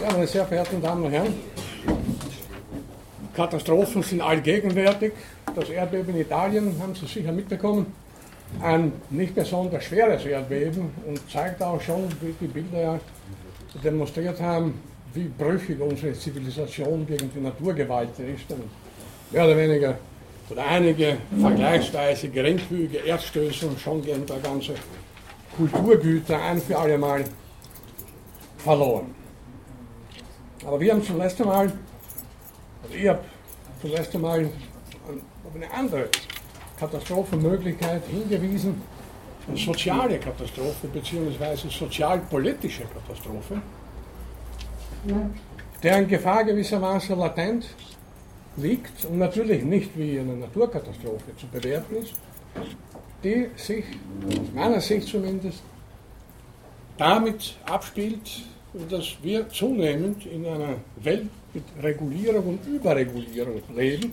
Ja, meine sehr verehrten Damen und Herren, Katastrophen sind allgegenwärtig. Das Erdbeben in Italien haben Sie sicher mitbekommen. Ein nicht besonders schweres Erdbeben und zeigt auch schon, wie die Bilder ja demonstriert haben, wie brüchig unsere Zivilisation gegen die Naturgewalt ist. Und mehr oder weniger oder einige vergleichsweise geringfügige Erdstöße und schon gehen da ganze Kulturgüter ein für alle Mal verloren. Aber wir haben zum letzten Mal, also ich habe zum letzten Mal auf eine andere Katastrophenmöglichkeit hingewiesen, eine soziale Katastrophe bzw. sozialpolitische Katastrophe, deren Gefahr gewissermaßen latent liegt und natürlich nicht wie eine Naturkatastrophe zu bewerten ist, die sich, aus meiner Sicht zumindest, damit abspielt, dass wir zunehmend in einer Welt mit Regulierung und Überregulierung leben,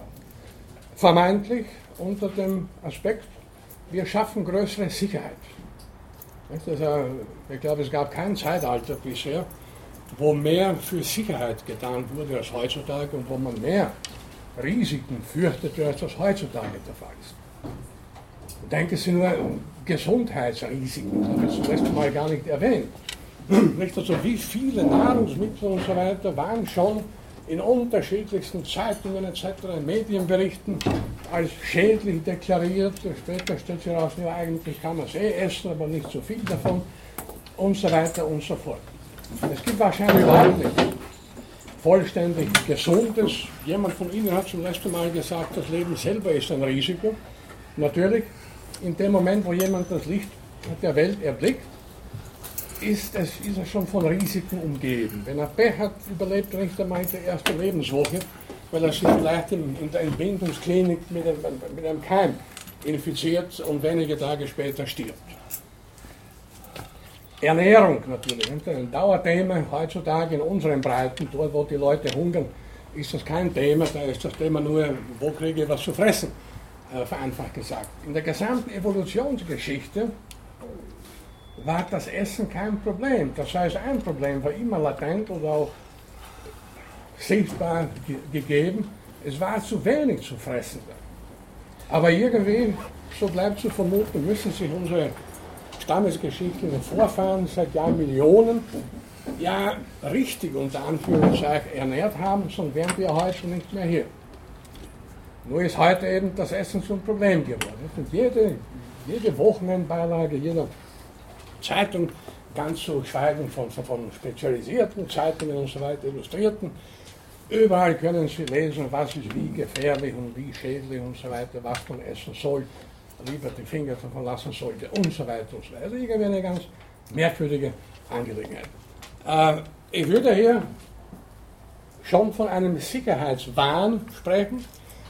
vermeintlich unter dem Aspekt, wir schaffen größere Sicherheit. Also, ich glaube, es gab kein Zeitalter bisher, wo mehr für Sicherheit getan wurde als heutzutage und wo man mehr Risiken fürchtete, als das heutzutage der Fall ist. Denken Sie nur an Gesundheitsrisiken, das habe ich zum letzten Mal gar nicht erwähnt. Nicht also wie viele Nahrungsmittel und so weiter waren schon in unterschiedlichsten Zeitungen etc., Medienberichten als schädlich deklariert. Später stellt sich heraus, ja, eigentlich kann man es eh essen, aber nicht so viel davon und so weiter und so fort. Es gibt wahrscheinlich überhaupt nicht vollständig gesundes. Jemand von Ihnen hat zum letzten Mal gesagt, das Leben selber ist ein Risiko. Natürlich, in dem Moment, wo jemand das Licht der Welt erblickt, ist, es, ist er schon von Risiken umgeben. Wenn er Pech hat, überlebt er nicht einmal die erste Lebenswoche, weil er sich vielleicht in, in der Entbindungsklinik mit einem, mit einem Keim infiziert und wenige Tage später stirbt. Ernährung natürlich, ein Dauerthema heutzutage in unseren Breiten, dort wo die Leute hungern, ist das kein Thema, da ist das Thema nur, wo kriege ich was zu fressen, äh, vereinfacht gesagt. In der gesamten Evolutionsgeschichte war das Essen kein Problem. Das heißt, ein Problem war immer latent oder auch sichtbar ge gegeben. Es war zu wenig zu fressen. Aber irgendwie, so bleibt zu vermuten, müssen sich unsere stammesgeschichtlichen Vorfahren seit Jahrmillionen ja richtig unter Anführungszeichen ernährt haben, sonst wären wir heute nicht mehr hier. Nur ist heute eben das Essen zum Problem geworden. Und jede, jede Wochenendbeilage, jeder Zeitung, ganz zu schweigen von, von spezialisierten Zeitungen und so weiter, illustrierten. Überall können Sie lesen, was ist wie gefährlich und wie schädlich und so weiter, was man essen soll, lieber die Finger davon lassen sollte und so weiter und so weiter. Irgendwie eine ganz merkwürdige Angelegenheit. Äh, ich würde hier schon von einem Sicherheitswahn sprechen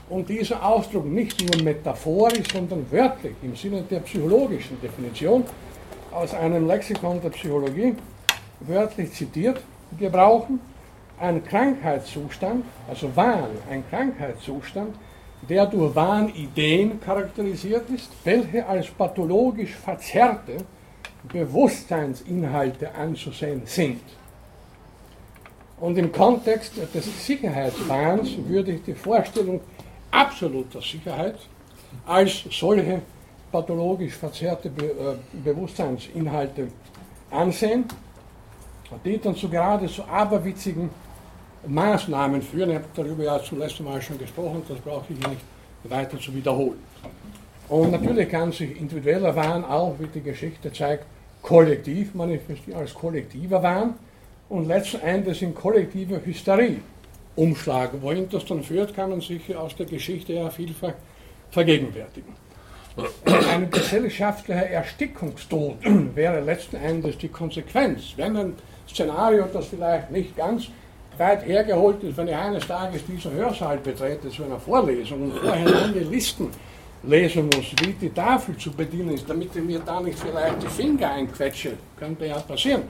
und dieser Ausdruck nicht nur metaphorisch, sondern wörtlich im Sinne der psychologischen Definition aus einem Lexikon der Psychologie wörtlich zitiert gebrauchen, ein Krankheitszustand, also Wahn, ein Krankheitszustand, der durch Wahnideen charakterisiert ist, welche als pathologisch verzerrte Bewusstseinsinhalte anzusehen sind. Und im Kontext des Sicherheitswahns würde ich die Vorstellung absoluter Sicherheit als solche pathologisch verzerrte Be äh, Bewusstseinsinhalte ansehen, die dann zu geradezu aberwitzigen Maßnahmen führen. Ich habe darüber ja zum letzten Mal schon gesprochen, das brauche ich nicht weiter zu wiederholen. Und natürlich kann sich individueller Wahn auch, wie die Geschichte zeigt, kollektiv manifestieren, als kollektiver Wahn und letzten Endes in kollektiver Hysterie umschlagen. Wohin das dann führt, kann man sich aus der Geschichte ja vielfach vergegenwärtigen. Ein gesellschaftlicher Erstickungstod wäre letzten Endes die Konsequenz. Wenn ein Szenario, das vielleicht nicht ganz weit hergeholt ist, wenn ich eines Tages diesen Hörsaal betrete zu einer Vorlesung und vorher lange Listen lesen muss, wie die Tafel zu bedienen ist, damit ich mir da nicht vielleicht die Finger einquetsche, könnte ja passieren.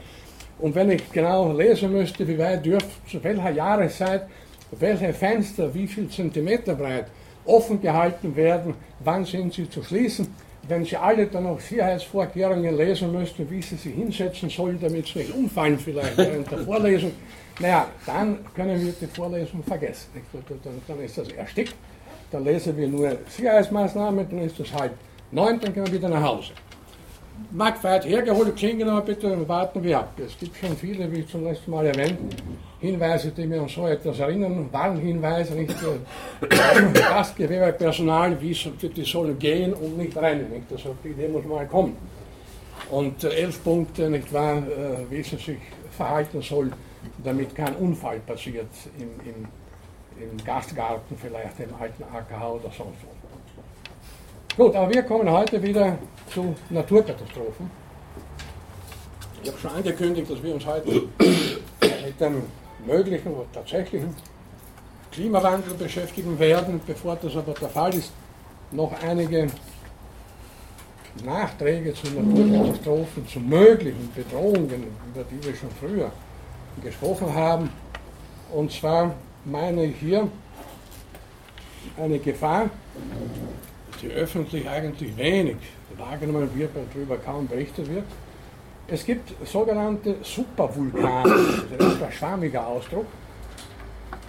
Und wenn ich genau lesen müsste, wie weit dürft, zu welcher Jahreszeit, welche Fenster, wie viel Zentimeter breit, offen gehalten werden, wann sind sie zu schließen wenn Sie alle dann noch Sicherheitsvorkehrungen lesen müssten, wie Sie sich hinsetzen sollen, damit Sie nicht umfallen vielleicht während der Vorlesung, naja, dann können wir die Vorlesung vergessen. Dann, ist das erstickt, dann lesen wir nur Sicherheitsmaßnahmen, dann ist das halb neun, dann gehen wir wieder nach Hause. Mag weit hergeholt klingen, aber bitte warten wir ab. Es gibt schon viele, wie zum letzten Mal erwähnt, Hinweise, die mir an so etwas erinnern, Warnhinweise, nicht äh, Gastgewerbepersonal, wie die sollen gehen und nicht rennen. Nicht? Also auf die Idee muss mal kommen. Und äh, elf Punkte, nicht wahr, äh, wie sie sich verhalten soll, damit kein Unfall passiert im, im, im Gastgarten, vielleicht im alten AKH oder sonst wo. Gut, aber wir kommen heute wieder zu Naturkatastrophen. Ich habe schon angekündigt, dass wir uns heute mit dem möglichen oder tatsächlichen Klimawandel beschäftigen werden. Bevor das aber der Fall ist, noch einige Nachträge zu Naturkatastrophen, zu möglichen Bedrohungen, über die wir schon früher gesprochen haben. Und zwar meine ich hier eine Gefahr, die öffentlich eigentlich wenig wahrgenommen wird, darüber kaum berichtet wird. Es gibt sogenannte Supervulkane, das ist ein schwammiger Ausdruck,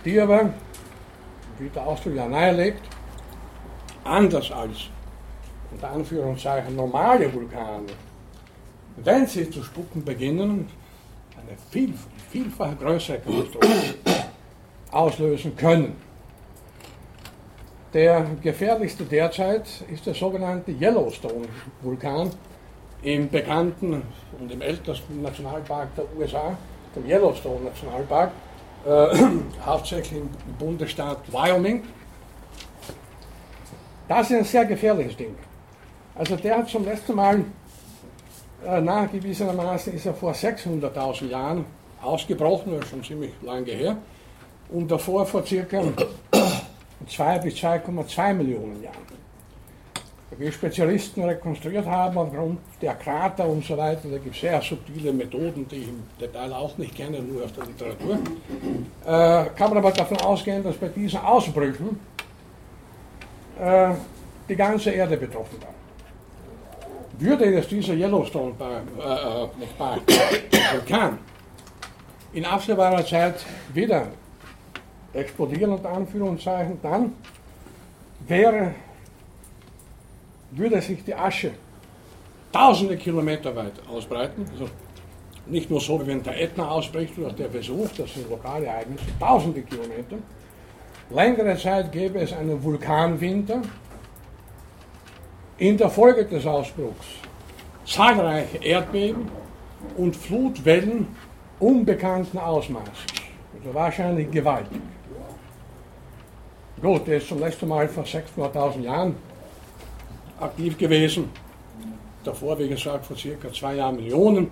die aber, wie der Ausdruck ja nahelegt, anders als unter Anführungszeichen normale Vulkane, wenn sie zu spucken beginnen, eine viel, vielfach größere Katastrophe auslösen können. Der gefährlichste derzeit ist der sogenannte Yellowstone-Vulkan im bekannten und im ältesten Nationalpark der USA, dem Yellowstone Nationalpark, äh, hauptsächlich im Bundesstaat Wyoming. Das ist ein sehr gefährliches Ding. Also der hat zum letzten Mal äh, nachgewiesenermaßen ist er vor 600.000 Jahren ausgebrochen, schon ziemlich lange her, und davor vor circa 2 bis 2,2 Millionen Jahren. Wie Spezialisten rekonstruiert haben aufgrund der Krater und so weiter, da gibt es sehr subtile Methoden, die ich im Detail auch nicht kenne, nur aus der Literatur, äh, kann man aber davon ausgehen, dass bei diesen Ausbrüchen äh, die ganze Erde betroffen war. Würde jetzt dieser Yellowstone äh, Vulkan in absehbarer Zeit wieder explodieren, unter Anführungszeichen, dann wäre, würde sich die Asche tausende Kilometer weit ausbreiten. Also nicht nur so, wie wenn der Ätna ausbricht oder der Vesuv, das sind lokale Ereignisse, tausende Kilometer. Längere Zeit gäbe es einen Vulkanwinter. In der Folge des Ausbruchs zahlreiche Erdbeben und Flutwellen unbekannten Ausmaßes. Also wahrscheinlich gewaltig. Gut, der ist zum letzten Mal vor 600.000 Jahren aktiv gewesen. Davor, wie gesagt, vor circa zwei Jahren Millionen.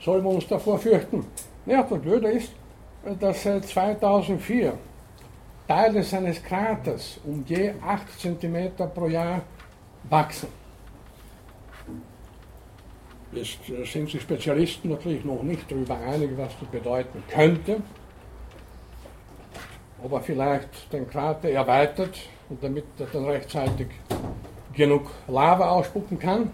Sollen wir uns davor fürchten? Ja, das Blöde ist, dass seit 2004 Teile seines Kraters um je 8 cm pro Jahr wachsen. Jetzt sind sich Spezialisten natürlich noch nicht darüber einig, was das bedeuten könnte ob er vielleicht den Krater erweitert und damit er dann rechtzeitig genug Lava ausspucken kann.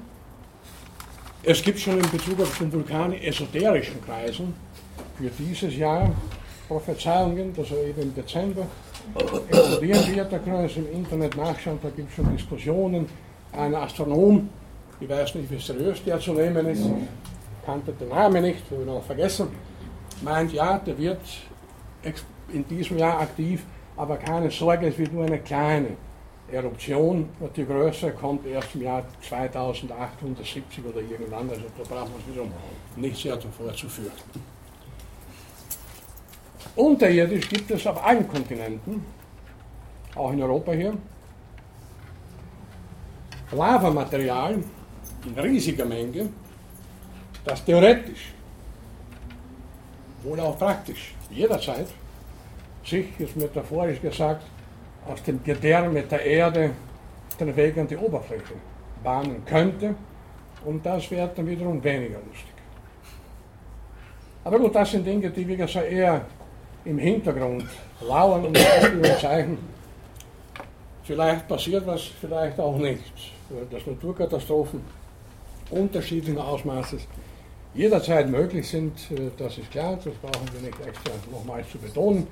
Es gibt schon in Bezug auf den Vulkan esoterischen Kreisen für dieses Jahr Prophezeiungen, dass er eben im Dezember explodieren wird. Da können Sie im Internet nachschauen, da gibt es schon Diskussionen. Ein Astronom, ich weiß nicht, wie seriös der zu nehmen ist, kannte den Namen nicht, habe ich noch vergessen, meint, ja, der wird in diesem Jahr aktiv, aber keine Sorge, es wird nur eine kleine Eruption. Die Größe kommt erst im Jahr 2870 oder irgendwann, also da braucht man sich nicht sehr davor zu fürchten. Unterirdisch gibt es auf allen Kontinenten, auch in Europa hier, Lavamaterial in riesiger Menge, das theoretisch, wohl auch praktisch, jederzeit sich, ist metaphorisch gesagt, aus dem Gedärme der Erde den Weg an die Oberfläche bahnen könnte. Und das wäre dann wiederum weniger lustig. Aber gut, das sind Dinge, die, wie gesagt, eher im Hintergrund lauern und Zeichen Vielleicht passiert was, vielleicht auch nicht. Dass Naturkatastrophen unterschiedlichen Ausmaßes jederzeit möglich sind, äh, das ist klar, das brauchen wir nicht extra nochmals zu betonen.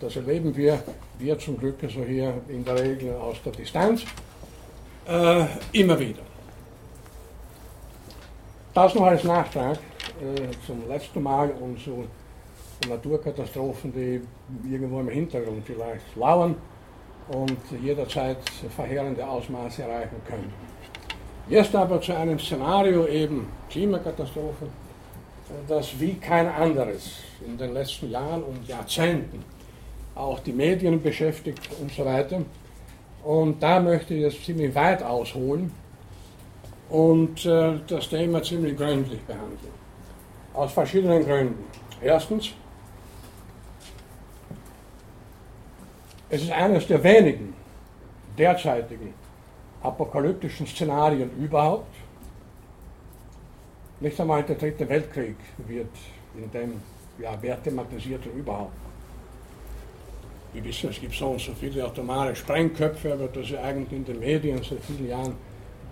Das erleben wir, wir zum Glück so hier in der Regel aus der Distanz, äh, immer wieder. Das noch als Nachtrag äh, zum letzten Mal und zu Naturkatastrophen, die irgendwo im Hintergrund vielleicht lauern und jederzeit verheerende Ausmaße erreichen können. Jetzt aber zu einem Szenario eben Klimakatastrophe, das wie kein anderes in den letzten Jahren und Jahrzehnten auch die Medien beschäftigt und so weiter. Und da möchte ich jetzt ziemlich weit ausholen und äh, das Thema ziemlich gründlich behandeln. Aus verschiedenen Gründen. Erstens, es ist eines der wenigen derzeitigen apokalyptischen Szenarien überhaupt. Nicht einmal der Dritte Weltkrieg wird in dem ja, Wert thematisiert überhaupt. Wir wissen, es gibt so und so viele atomare Sprengköpfe, aber das ist eigentlich in den Medien seit vielen Jahren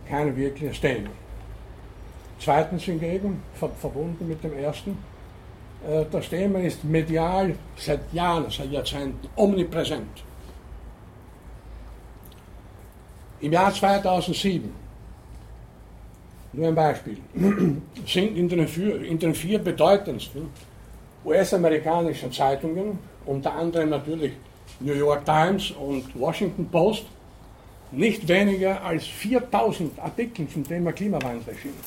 kein wirkliches Thema. Zweitens hingegen, verbunden mit dem ersten, äh, das Thema ist medial seit Jahren, seit Jahrzehnten omnipräsent. Im Jahr 2007, nur ein Beispiel, sind in den vier, in den vier bedeutendsten US-amerikanischen Zeitungen, unter anderem natürlich New York Times und Washington Post, nicht weniger als 4000 Artikel zum Thema Klimawandel erschienen.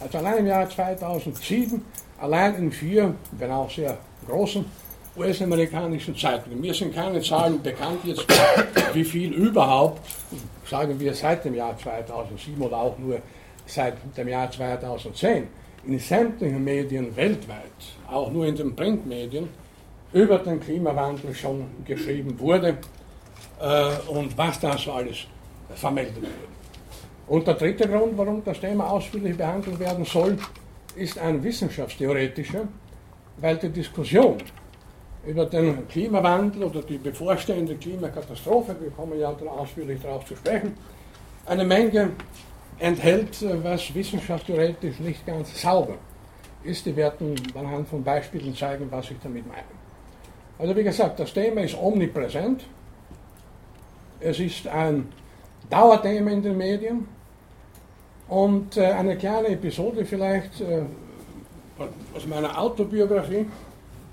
Also allein im Jahr 2007, allein in vier, wenn auch sehr großen US-amerikanischen Zeitungen. Mir sind keine Zahlen bekannt jetzt, wie viel überhaupt, sagen wir seit dem Jahr 2007 oder auch nur seit dem Jahr 2010, in sämtlichen Medien weltweit, auch nur in den Printmedien, über den Klimawandel schon geschrieben wurde äh, und was da so alles vermeldet wurde. Und der dritte Grund, warum das Thema ausführlich behandelt werden soll, ist ein wissenschaftstheoretischer, weil die Diskussion über den Klimawandel oder die bevorstehende Klimakatastrophe, wir kommen ja dann ausführlich darauf zu sprechen, eine Menge enthält, was wissenschaftstheoretisch nicht ganz sauber ist. Die werden anhand von Beispielen zeigen, was ich damit meine. Also wie gesagt, das Thema ist omnipräsent. Es ist ein Dauerthema in den Medien. Und äh, eine kleine Episode vielleicht äh, aus meiner Autobiografie.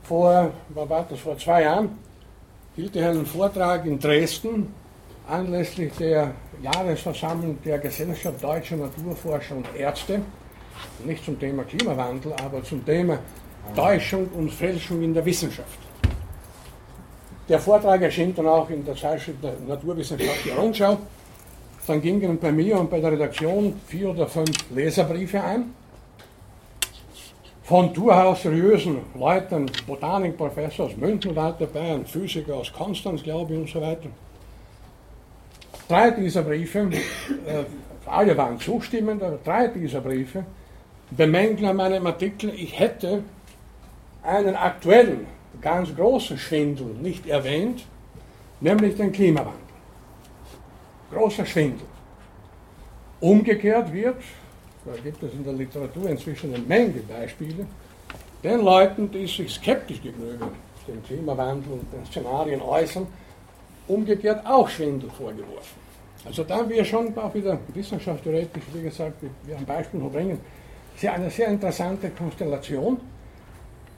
Vor, war das, vor zwei Jahren hielt ich einen Vortrag in Dresden anlässlich der Jahresversammlung der Gesellschaft Deutscher Naturforscher und Ärzte. Nicht zum Thema Klimawandel, aber zum Thema Täuschung und Fälschung in der Wissenschaft. Der Vortrag erschien dann auch in der Zeitschrift der Naturwissenschaftliche Rundschau. Dann gingen bei mir und bei der Redaktion vier oder fünf Leserbriefe ein. Von durchaus seriösen Leuten, Botanikprofessor aus München war dabei, ein Physiker aus Konstanz, glaube ich, und so weiter. Drei dieser Briefe, äh, alle waren zustimmend, aber drei dieser Briefe bemängeln an meinem Artikel, ich hätte einen aktuellen ganz großen Schwindel nicht erwähnt, nämlich den Klimawandel. Großer Schwindel. Umgekehrt wird, da gibt es in der Literatur inzwischen eine Menge Beispiele, den Leuten, die sich skeptisch gegenüber dem Klimawandel und den Szenarien äußern, umgekehrt auch Schwindel vorgeworfen. Also da haben wir schon auch wieder wissenschaftstheoretisch, wie gesagt, wir ein Beispiel noch bringen, eine sehr interessante Konstellation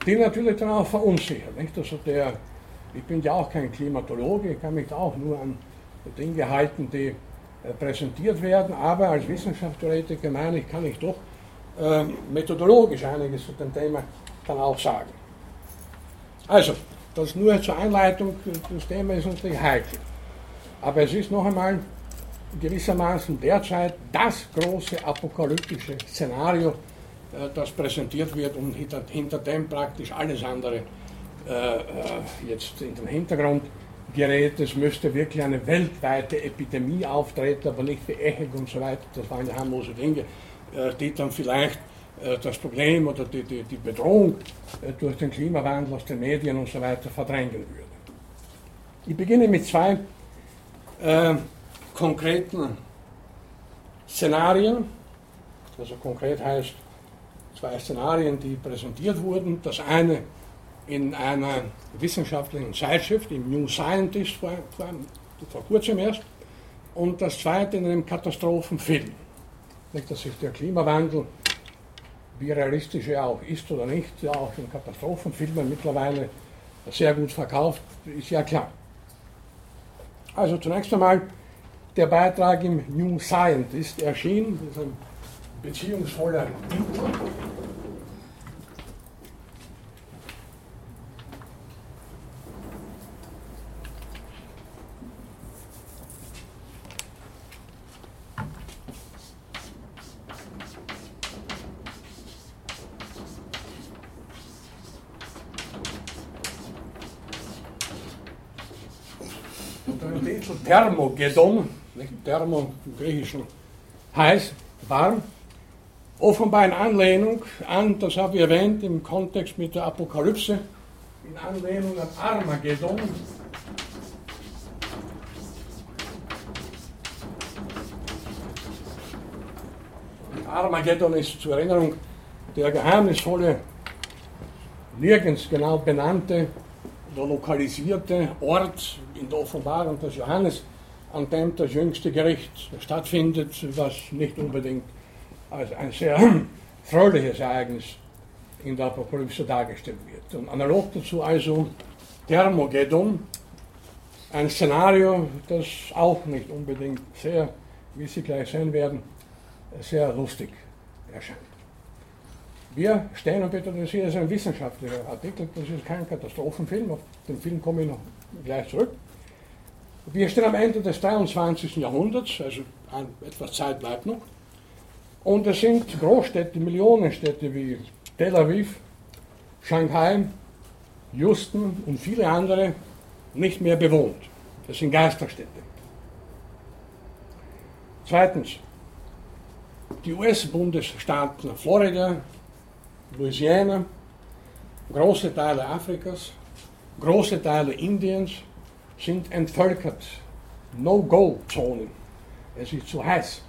die natürlich dann auch verunsichert. Nicht? Also der, ich bin ja auch kein Klimatologe, ich kann mich auch nur an Dinge halten, die äh, präsentiert werden, aber als Wissenschaftstheoretiker meine ich, kann ich doch äh, methodologisch einiges zu dem Thema dann auch sagen. Also, das nur zur Einleitung, das Thema ist natürlich heikel. Aber es ist noch einmal gewissermaßen derzeit das große apokalyptische Szenario, das präsentiert wird und hinter, hinter dem praktisch alles andere äh, äh, jetzt in den Hintergrund gerät. Es müsste wirklich eine weltweite Epidemie auftreten, aber nicht wie Echec und so weiter. Das waren harmlose Dinge, äh, die dann vielleicht äh, das Problem oder die, die, die Bedrohung äh, durch den Klimawandel aus den Medien und so weiter verdrängen würde. Ich beginne mit zwei konkreten Szenarien, also konkret heißt zwei Szenarien, die präsentiert wurden. Das eine in einer wissenschaftlichen Zeitschrift, im New Scientist vor, vor, vor kurzem erst, und das zweite in einem Katastrophenfilm. Nicht, dass sich der Klimawandel, wie realistisch er auch ist oder nicht, ja auch in Katastrophenfilmen mittlerweile sehr gut verkauft, ist ja klar. Also zunächst einmal der Beitrag im New Scientist erschien, das ist ein beziehungsvoller. Thermogedon, nicht? Thermo im Griechischen heißt warm, offenbar in Anlehnung an, das habe ich erwähnt, im Kontext mit der Apokalypse, in Anlehnung an Armageddon. Armageddon ist zur Erinnerung der geheimnisvolle, nirgends genau benannte oder lokalisierte Ort in der Offenbarung des Johannes, an dem das jüngste Gericht stattfindet, was nicht unbedingt als ein sehr fröhliches Ereignis in der Apokalypse dargestellt wird. Und analog dazu also Thermogeddon, ein Szenario, das auch nicht unbedingt sehr, wie Sie gleich sehen werden, sehr lustig erscheint. Wir stehen, und bitte, das hier ist ein wissenschaftlicher Artikel, das ist kein Katastrophenfilm, auf den Film komme ich noch gleich zurück. Wir stehen am Ende des 23. Jahrhunderts, also etwas Zeit bleibt noch, und es sind Großstädte, Millionenstädte wie Tel Aviv, Shanghai, Houston und viele andere nicht mehr bewohnt. Das sind Geisterstädte. Zweitens, die US-Bundesstaaten Florida, Louisiana, große Teile Afrikas, große Teile Indiens sind entvölkert. No-Go-Zonen. Es ist zu heiß.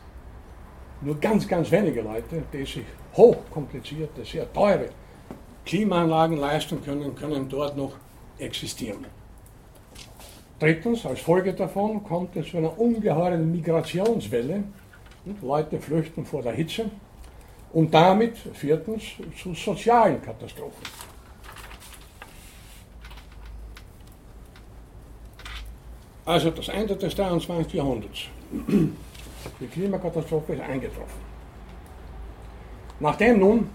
Nur ganz, ganz wenige Leute, die sich hochkomplizierte, sehr teure Klimaanlagen leisten können, können dort noch existieren. Drittens, als Folge davon kommt es zu einer ungeheuren Migrationswelle. Leute flüchten vor der Hitze und damit viertens zu sozialen Katastrophen. Also das Ende des 23. Jahrhunderts. Die Klimakatastrophe ist eingetroffen. Nachdem nun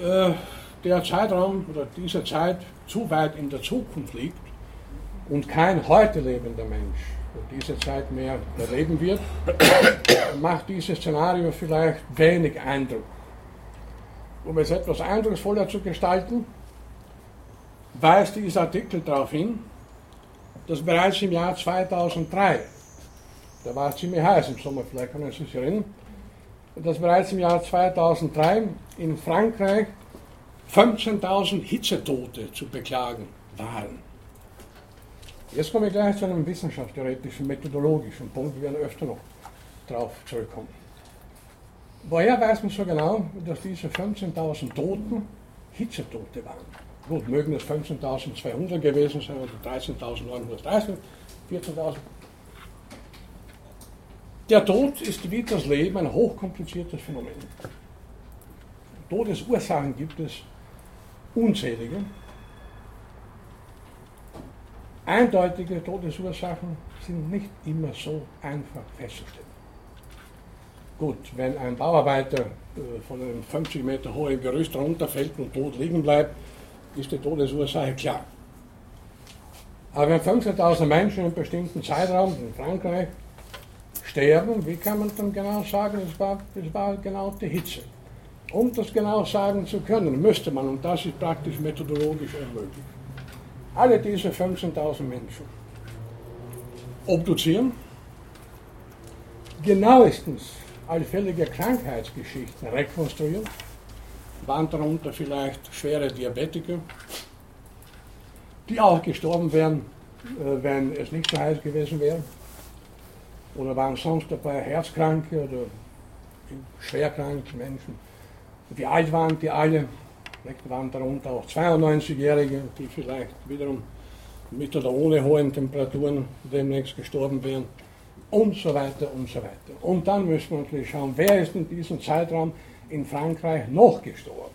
äh, der Zeitraum oder diese Zeit zu weit in der Zukunft liegt und kein heute lebender Mensch diese Zeit mehr erleben wird, macht dieses Szenario vielleicht wenig Eindruck. Um es etwas eindrucksvoller zu gestalten, weist dieser Artikel darauf hin, dass bereits im Jahr 2003, da war es ziemlich heiß im Sommer, vielleicht können Sie sich erinnern, dass bereits im Jahr 2003 in Frankreich 15.000 Hitzetote zu beklagen waren. Jetzt komme ich gleich zu einem wissenschaftstheoretischen, methodologischen Punkt, wir werden öfter noch darauf zurückkommen. Woher weiß man so genau, dass diese 15.000 Toten Hitzetote waren? Gut, mögen es 15.200 gewesen sein oder 13.930, 14.000. Der Tod ist wie das Leben ein hochkompliziertes Phänomen. Todesursachen gibt es unzählige. Eindeutige Todesursachen sind nicht immer so einfach festzustellen. Gut, wenn ein Bauarbeiter äh, von einem 50 Meter hohen Gerüst runterfällt und tot liegen bleibt, ist die Todesursache klar. Aber wenn 15.000 Menschen in einem bestimmten Zeitraum in Frankreich sterben, wie kann man dann genau sagen, es war, es war genau die Hitze? Um das genau sagen zu können, müsste man, und das ist praktisch methodologisch unmöglich, alle diese 15.000 Menschen obduzieren, genauestens allfällige Krankheitsgeschichten rekonstruieren, waren darunter vielleicht schwere Diabetiker, die auch gestorben wären, äh, wenn es nicht so heiß gewesen wäre. Oder waren sonst dabei Herzkranke oder schwerkranke Menschen, die alt waren, die alle, waren darunter auch 92-Jährige, die vielleicht wiederum mit oder ohne hohen Temperaturen demnächst gestorben wären und so weiter und so weiter. Und dann müssen wir natürlich schauen, wer ist in diesem Zeitraum in Frankreich noch gestorben.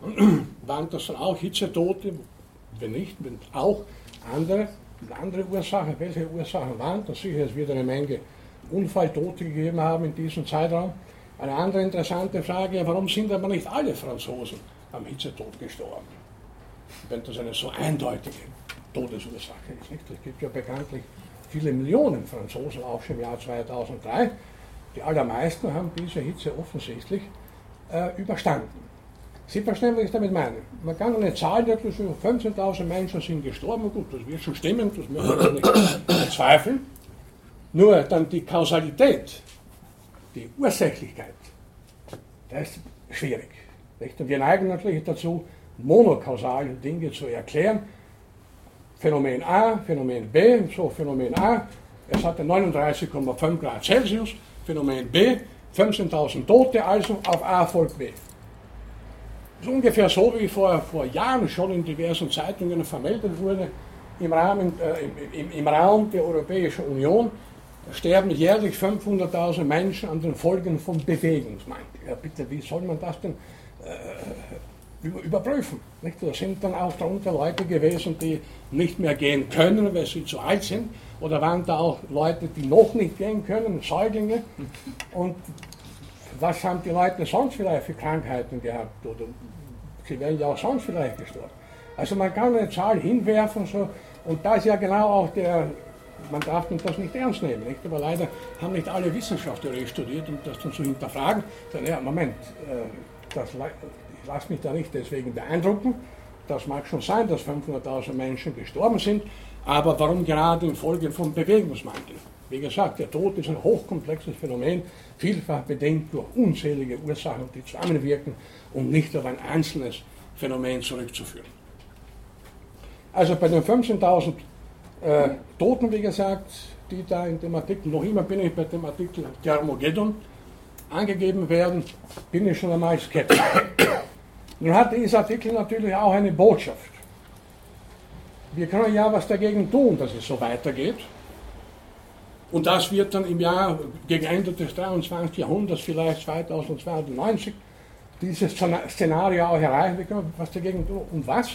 Waren das dann auch Hitzetote? Wenn nicht, wenn auch andere, andere Ursachen. Welche Ursachen waren das? Sicher es wird eine Menge Unfalltote gegeben haben in diesem Zeitraum. Eine andere interessante Frage, warum sind aber nicht alle Franzosen am Hitzetod gestorben? Wenn das eine so eindeutige Todesursache ist. Nicht? Es gibt ja bekanntlich viele Millionen Franzosen, auch schon im Jahr 2003. Die allermeisten haben diese Hitze offensichtlich äh, überstanden. Sie verstehen, was ich damit meine. Man kann eine Zahl, die 15.000 Menschen sind gestorben, gut, das wird schon stimmen, das müssen wir nicht bezweifeln. Nur dann die Kausalität, die Ursächlichkeit, das ist schwierig. Nicht? Und wir neigen natürlich dazu, monokausale Dinge zu erklären. Phänomen A, Phänomen B, so Phänomen A, es hatte 39,5 Grad Celsius, Phänomen B, 15.000 Tote, also auf A folgt B. Ist ungefähr so, wie vor, vor Jahren schon in diversen Zeitungen vermeldet wurde, im, Rahmen, äh, im, im, Raum der Europäischen Union sterben jährlich 500.000 Menschen an den Folgen von Bewegungsmangel. Ja, bitte, wie soll man das denn äh, überprüfen? Nicht? Da sind dann auch darunter Leute gewesen, die nicht mehr gehen können, weil sie zu alt sind. Oder waren da auch Leute, die noch nicht gehen können, Säuglinge. Und was haben die Leute sonst vielleicht für Krankheiten gehabt? Oder sie wären ja auch sonst vielleicht gestorben. Also man kann eine Zahl hinwerfen so, und da ist ja genau auch der, man darf das nicht ernst nehmen, nicht? aber leider haben nicht alle Wissenschaftler studiert, um das dann zu hinterfragen. Dann, ja, Moment, äh, das, ich lasse mich da nicht deswegen beeindrucken. Das mag schon sein, dass 500.000 Menschen gestorben sind, aber warum gerade infolge von Bewegungsmangel? Wie gesagt, der Tod ist ein hochkomplexes Phänomen, vielfach bedingt durch unzählige Ursachen, die zusammenwirken und nicht auf ein einzelnes Phänomen zurückzuführen. Also bei den 15.000 äh, Toten, wie gesagt, die da in dem Artikel, noch immer bin ich bei dem Artikel Thermogeddon angegeben werden, bin ich schon einmal skeptisch. Nun hat dieser Artikel natürlich auch eine Botschaft. Wir können ja was dagegen tun, dass es so weitergeht. Und das wird dann im Jahr gegen Ende des 23. Jahrhunderts, vielleicht 2092, dieses Szenario auch erreichen. Wir können was dagegen tun. Und was?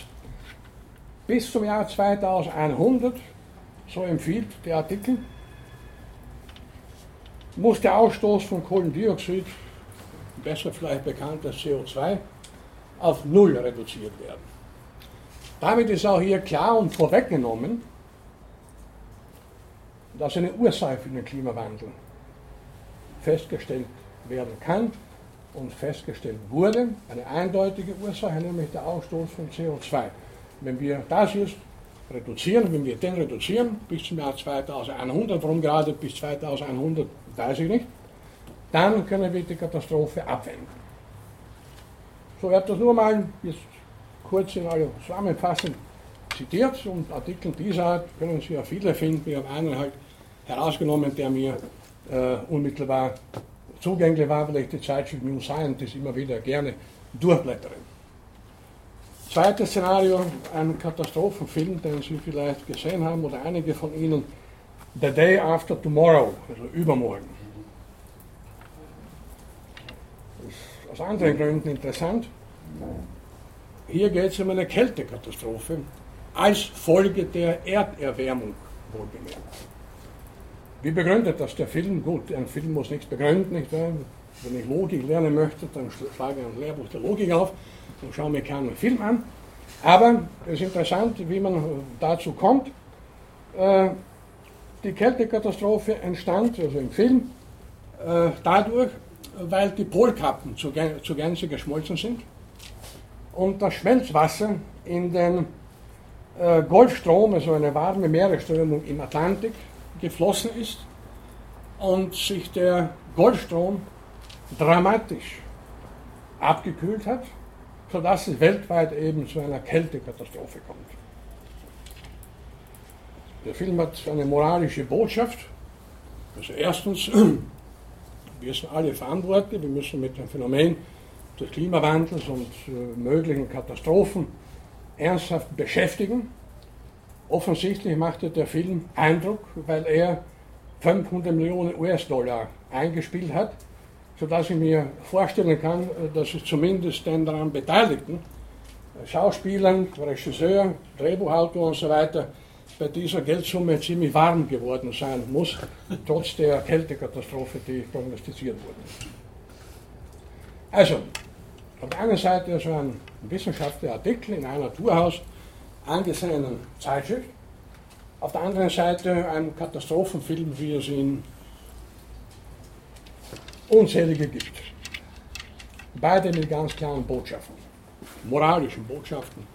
Bis zum Jahr 2100, so empfiehlt der Artikel, muss der Ausstoß von Kohlendioxid, besser vielleicht bekannt als CO2, auf Null reduziert werden. Damit ist auch hier klar und vorweggenommen, dass eine Ursache für den Klimawandel festgestellt werden kann und festgestellt wurde, eine eindeutige Ursache, nämlich der Ausstoß von CO2. Wenn wir das jetzt reduzieren, wenn wir den reduzieren bis zum Jahr 2100, warum gerade bis 2100, weiß ich nicht, dann können wir die Katastrophe abwenden. So, ich habe das nur mal jetzt kurz in aller Zusammenfassung zitiert und Artikel dieser Art können Sie ja viele finden. Ich habe einen halt herausgenommen, der mir äh, unmittelbar zugänglich war, weil ich die Zeitschrift New Scientist immer wieder gerne durchblättere. Zweites Szenario, ein Katastrophenfilm, den Sie vielleicht gesehen haben oder einige von Ihnen, The Day After Tomorrow, also übermorgen. Ist aus anderen Gründen interessant. Hier geht es um eine Kältekatastrophe als Folge der Erderwärmung, wohlgemerkt. Wie begründet das der Film? Gut, ein Film muss nichts begründen, nicht wahr? Wenn ich Logik lernen möchte, dann schlage ich ein Lehrbuch der Logik auf und schaue mir keinen Film an. Aber es ist interessant, wie man dazu kommt. Äh, die Kältekatastrophe entstand, also im Film, äh, dadurch, weil die Polkappen zu, zu Gänze geschmolzen sind und das Schmelzwasser in den äh, Golfstrom, also eine warme Meeresströmung im Atlantik, geflossen ist und sich der Golfstrom dramatisch abgekühlt hat, sodass es weltweit eben zu einer Kältekatastrophe kommt. Der Film hat eine moralische Botschaft, Also erstens, wir sind alle verantwortlich, wir müssen mit dem Phänomen des Klimawandels und äh, möglichen Katastrophen ernsthaft beschäftigen. Offensichtlich machte der Film Eindruck, weil er 500 Millionen US-Dollar eingespielt hat, sodass ich mir vorstellen kann, dass es zumindest den daran Beteiligten, Schauspielern, Regisseur, Drehbuchautor und so weiter, bei dieser Geldsumme ziemlich warm geworden sein muss, trotz der Kältekatastrophe, die prognostiziert wurde. Also, auf der einen Seite so ein wissenschaftlicher Artikel in einer Naturhaus angesehenen Zeitschrift, auf der anderen Seite ein Katastrophenfilm, wie es ihn unzählige gibt. Beide mit ganz klaren Botschaften, moralischen Botschaften.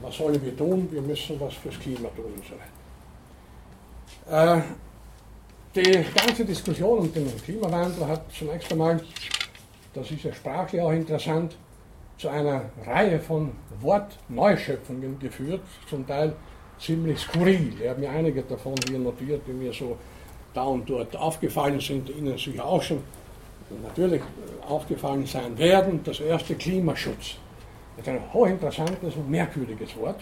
Was sollen wir tun? Wir müssen was fürs Klima tun und so weiter. Äh, die ganze Diskussion um den Klimawandel hat zunächst einmal, das ist ja sprachlich auch interessant, zu einer Reihe von Wortneuschöpfungen geführt, zum Teil ziemlich skurril. Ich habe mir einige davon hier notiert, die mir so da und dort aufgefallen sind, Ihnen sicher auch schon natürlich aufgefallen sein werden. Das erste Klimaschutz. Das ist ein hochinteressantes und merkwürdiges Wort.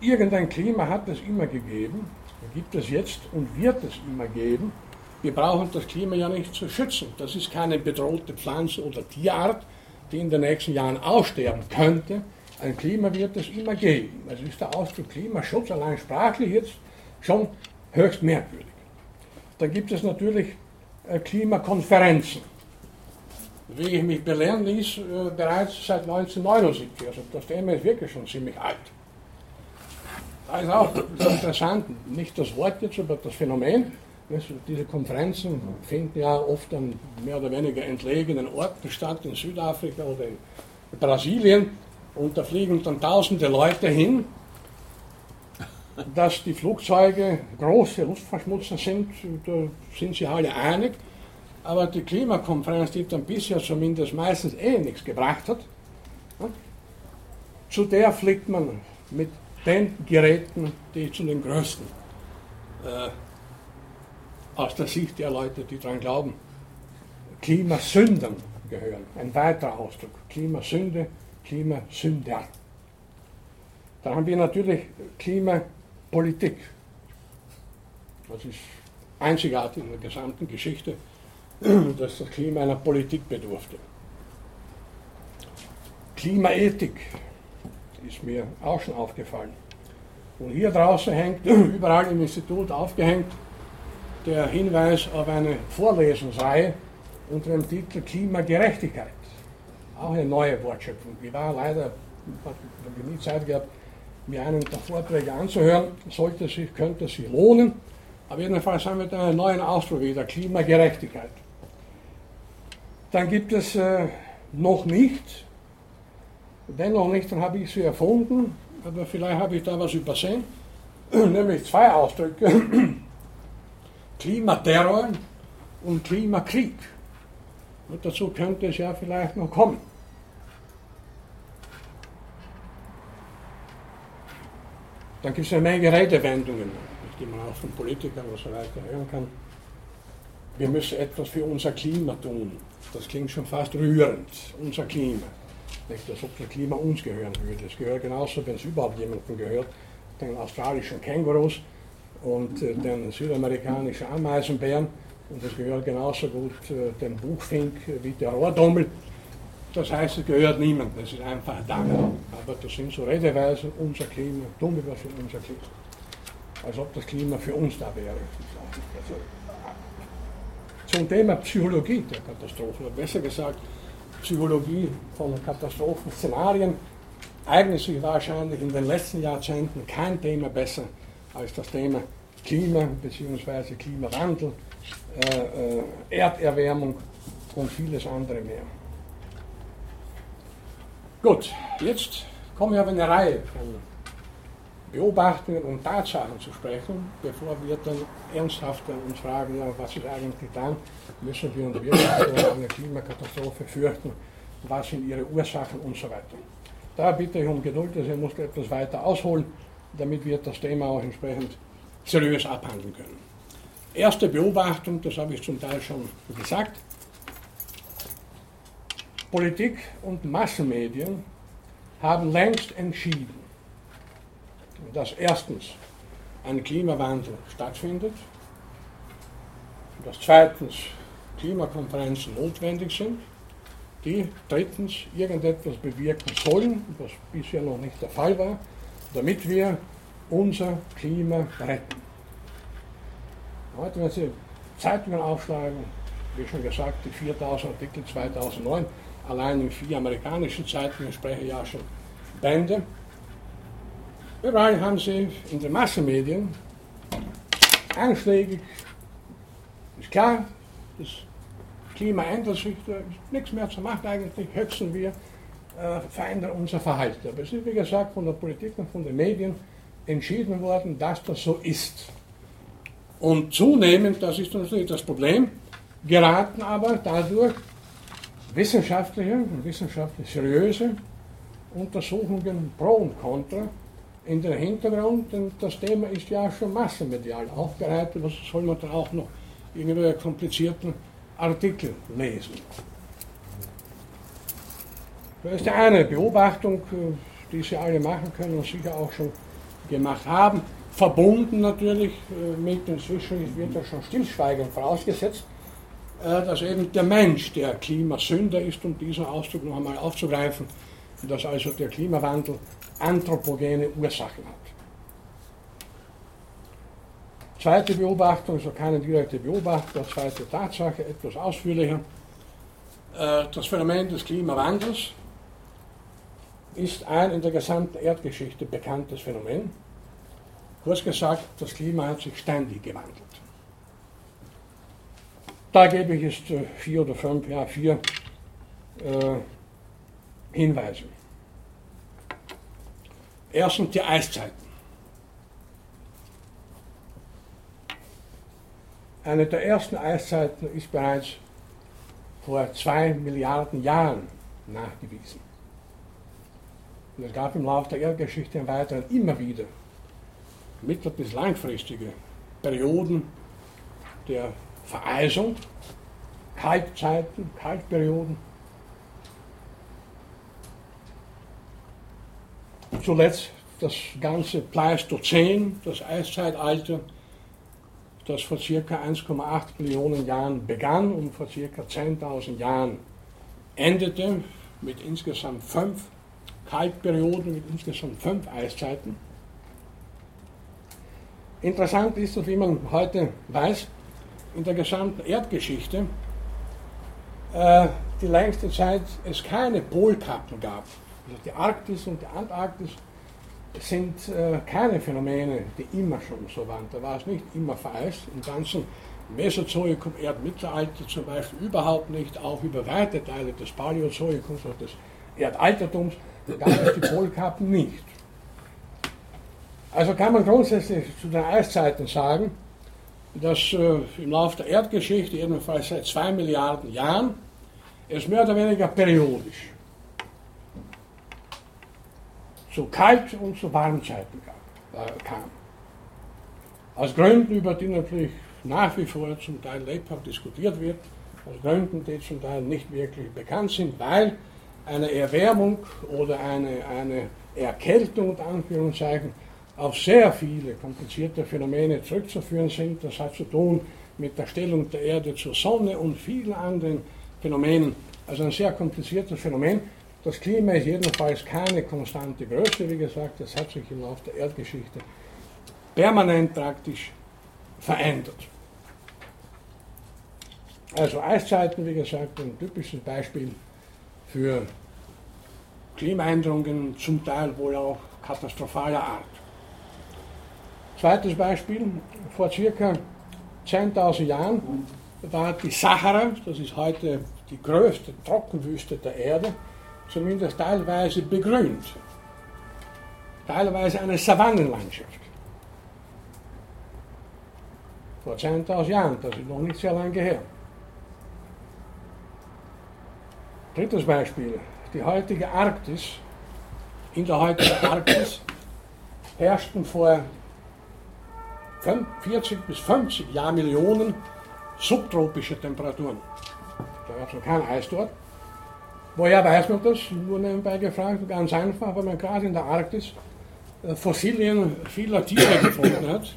Irgendein Klima hat es immer gegeben, gibt es jetzt und wird es immer geben. Wir brauchen das Klima ja nicht zu schützen. Das ist keine bedrohte Pflanze oder Tierart, die in den nächsten Jahren aussterben könnte. Ein Klima wird es immer geben. Also ist der Ausdruck Klimaschutz allein sprachlich jetzt schon höchst merkwürdig. Dann gibt es natürlich äh, Klimakonferenzen. Wie ich mich belehren ließ, äh, bereits seit 1979. Also das Thema ist wirklich schon ziemlich alt. Da ist auch interessant, nicht das Wort jetzt, aber das Phänomen. Diese Konferenzen finden ja oft an mehr oder weniger entlegenen Orten statt, in Südafrika oder in Brasilien. Und da fliegen dann tausende Leute hin, dass die Flugzeuge große Luftverschmutzer sind, da sind sie alle einig. Aber die Klimakonferenz, die dann bisher zumindest meistens eh nichts gebracht hat, zu der fliegt man mit den Geräten, die zu den größten äh, aus der Sicht der Leute, die daran glauben, Klimasündern gehören. Ein weiterer Ausdruck. Klimasünde Klimasünder. Dann haben wir natürlich Klimapolitik. Das ist einzigartig in der gesamten Geschichte, dass das Klima einer Politik bedurfte. Klimaethik ist mir auch schon aufgefallen. Und hier draußen hängt überall im Institut aufgehängt der Hinweis auf eine Vorlesungsreihe unter dem Titel Klimagerechtigkeit auch eine neue Wortschöpfung. Ich war leider, habe nie Zeit gehabt, mir einen der Vorträge anzuhören. Sollte sich, könnte sich lohnen. Aber jedenfalls haben wir da einen neuen Ausdruck wieder, Klimagerechtigkeit. Dann gibt es äh, noch nicht, dennoch nicht, dann habe ich sie erfunden, aber vielleicht habe ich da was übersehen, nämlich zwei Ausdrücke, Klimaterror und Klimakrieg. Und dazu könnte es ja vielleicht noch kommen. Dann gibt es eine Menge Redewendungen, die man auch von Politikern und so weiter hören kann. Wir müssen etwas für unser Klima tun. Das klingt schon fast rührend, unser Klima. Nicht, als ob das Klima uns gehören würde. Es gehört genauso, wenn es überhaupt jemandem gehört, den australischen Kängurus und äh, den südamerikanischen Ameisenbären. Und es gehört genauso gut äh, dem Buchfink wie der Rohrdommel. Das heißt, es gehört niemandem, es ist einfach da. Aber das sind so Redeweisen, unser Klima, wir was für unser Klima. Als ob das Klima für uns da wäre. Zum Thema Psychologie der Katastrophen, oder besser gesagt, Psychologie von Katastrophenszenarien, eignet sich wahrscheinlich in den letzten Jahrzehnten kein Thema besser als das Thema Klima bzw. Klimawandel, äh, äh, Erderwärmung und vieles andere mehr. Gut, jetzt kommen wir auf eine Reihe von Beobachtungen und Tatsachen zu sprechen, bevor wir dann ernsthafter uns fragen, ja, was ist eigentlich dann, müssen wir wirklich vor einer Klimakatastrophe fürchten, was sind ihre Ursachen und so weiter. Da bitte ich um Geduld, dass ich muss etwas weiter ausholen, damit wir das Thema auch entsprechend seriös abhandeln können. Erste Beobachtung, das habe ich zum Teil schon gesagt, Politik und Massenmedien haben längst entschieden, dass erstens ein Klimawandel stattfindet, dass zweitens Klimakonferenzen notwendig sind, die drittens irgendetwas bewirken sollen, was bisher noch nicht der Fall war, damit wir unser Klima retten. Heute, wenn Sie Zeitungen aufschlagen, wie schon gesagt, die 4000 Artikel 2009, allein in vier amerikanischen Zeitungen sprechen ja schon Bände. Überall haben Sie in den Massenmedien einschlägig, ist klar, das Klima ändert sich, da ist nichts mehr zu machen eigentlich, höchstens wir äh, verändern unser Verhalten. Aber es ist, wie gesagt, von der Politik und von den Medien entschieden worden, dass das so ist. Und zunehmend, das ist natürlich das Problem, geraten aber dadurch wissenschaftliche und wissenschaftlich seriöse Untersuchungen pro und contra in den Hintergrund, denn das Thema ist ja schon massenmedial aufbereitet, was soll man dann auch noch irgendwelche komplizierten Artikel lesen. Das ist eine Beobachtung, die Sie alle machen können und sicher auch schon gemacht haben, verbunden natürlich äh, mit inzwischen wird ja schon stillschweigend vorausgesetzt, äh, dass eben der Mensch der Klimasünder ist, um diesen Ausdruck noch einmal aufzugreifen, dass also der Klimawandel anthropogene Ursachen hat. Zweite Beobachtung, also keine direkte Beobachtung, zweite Tatsache, etwas ausführlicher. Äh, das Phänomen des Klimawandels ist ein in der gesamten Erdgeschichte bekanntes Phänomen. Kurz gesagt, das Klima hat sich ständig gewandelt. Da gebe ich jetzt äh, vier oder fünf, ja vier äh, Hinweise. Erstens die Eiszeiten. Eine der ersten Eiszeiten ist bereits vor zwei Milliarden Jahren nachgewiesen. Und es gab im Laufe der Erdgeschichte im Weiteren immer wieder mittel- bis langfristige Perioden der Vereisung, Kaltzeiten, Kaltperioden. Zuletzt das ganze Pleistozän, das Eiszeitalter, das vor ca. 1,8 Millionen Jahren begann und vor ca. 10.000 Jahren endete mit insgesamt fünf Kaltperioden, mit insgesamt fünf Eiszeiten. Interessant ist, dass wie man heute weiß, in der gesamten Erdgeschichte äh, die längste Zeit es keine Polkappen gab. Also die Arktis und die Antarktis sind äh, keine Phänomene, die immer schon so waren. Da war es nicht immer vereist. Im ganzen Mesozoikum, Erdmittelalter zum Beispiel überhaupt nicht, auch über weite Teile des Paläozoikums oder des Erdaltertums, da gab es die Polkappen nicht. Also kann man grundsätzlich zu den Eiszeiten sagen, dass äh, im Laufe der Erdgeschichte, jedenfalls seit zwei Milliarden Jahren, es mehr oder weniger periodisch zu Kalt- und zu Warmzeiten gab, äh, kam. Aus Gründen, über die natürlich nach wie vor zum Teil lebhaft diskutiert wird, aus Gründen, die zum Teil nicht wirklich bekannt sind, weil eine Erwärmung oder eine, eine Erkältung, unter Anführungszeichen, auf sehr viele komplizierte Phänomene zurückzuführen sind. Das hat zu tun mit der Stellung der Erde zur Sonne und vielen anderen Phänomenen. Also ein sehr kompliziertes Phänomen. Das Klima ist jedenfalls keine konstante Größe, wie gesagt, das hat sich im Laufe der Erdgeschichte permanent praktisch verändert. Also Eiszeiten, wie gesagt, ein typisches Beispiel für Klimaänderungen, zum Teil wohl auch katastrophaler Art. Zweites Beispiel, vor circa 10.000 Jahren war die Sahara, das ist heute die größte Trockenwüste der Erde, zumindest teilweise begrünt. Teilweise eine Savannenlandschaft. Vor 10.000 Jahren, das ist noch nicht sehr lange her. Drittes Beispiel, die heutige Arktis. In der heutigen Arktis herrschten vor 40 bis 50 Jahrmillionen subtropische Temperaturen. Da gab es noch kein Eis dort. Woher weiß man das? Nur nebenbei gefragt, ganz einfach, weil man gerade in der Arktis äh, Fossilien vieler Tiere gefunden hat.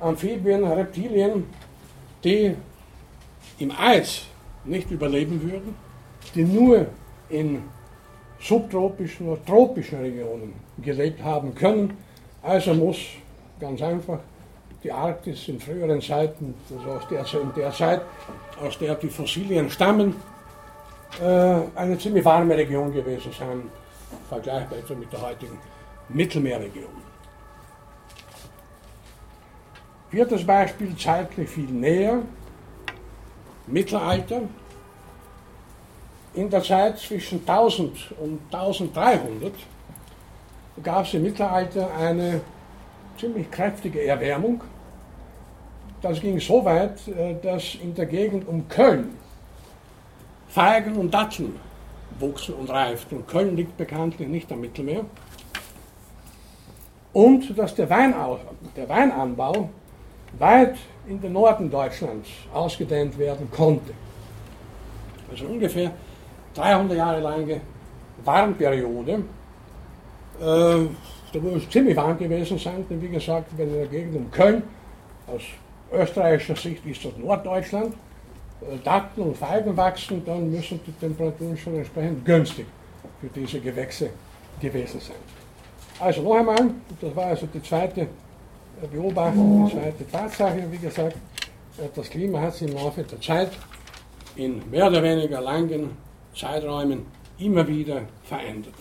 Amphibien, Reptilien, die im Eis nicht überleben würden, die nur in subtropischen oder tropischen Regionen gelebt haben können. Also muss ganz einfach die Arktis in früheren Zeiten, also aus der, in der Zeit, aus der die Fossilien stammen, äh, eine ziemlich warme Region gewesen sein, vergleichbar etwa mit der heutigen Mittelmeerregion. Viertes Beispiel, zeitlich viel näher, Mittelalter. In der Zeit zwischen 1000 und 1300 gab es im Mittelalter eine ziemlich kräftige Erwärmung. Das ging so weit, äh, dass in der Gegend um Köln Feigen und Datteln wuchsen und reiften. Köln liegt bekanntlich nicht am Mittelmeer. Und dass der, Weinau der Weinanbau weit in den Norden Deutschlands ausgedehnt werden konnte. Also ungefähr 300 Jahre lange Warmperiode. Äh, da muss es ziemlich warm gewesen sein, denn wie gesagt, wenn in der Gegend um Köln, aus österreichischer Sicht ist das Norddeutschland, äh, Datteln und Feigen wachsen, dann müssen die Temperaturen schon entsprechend günstig für diese Gewächse gewesen sein. Also noch einmal, das war also die zweite äh, Beobachtung, die zweite Tatsache, wie gesagt, äh, das Klima hat sich im Laufe der Zeit in mehr oder weniger langen Zeiträumen immer wieder verändert.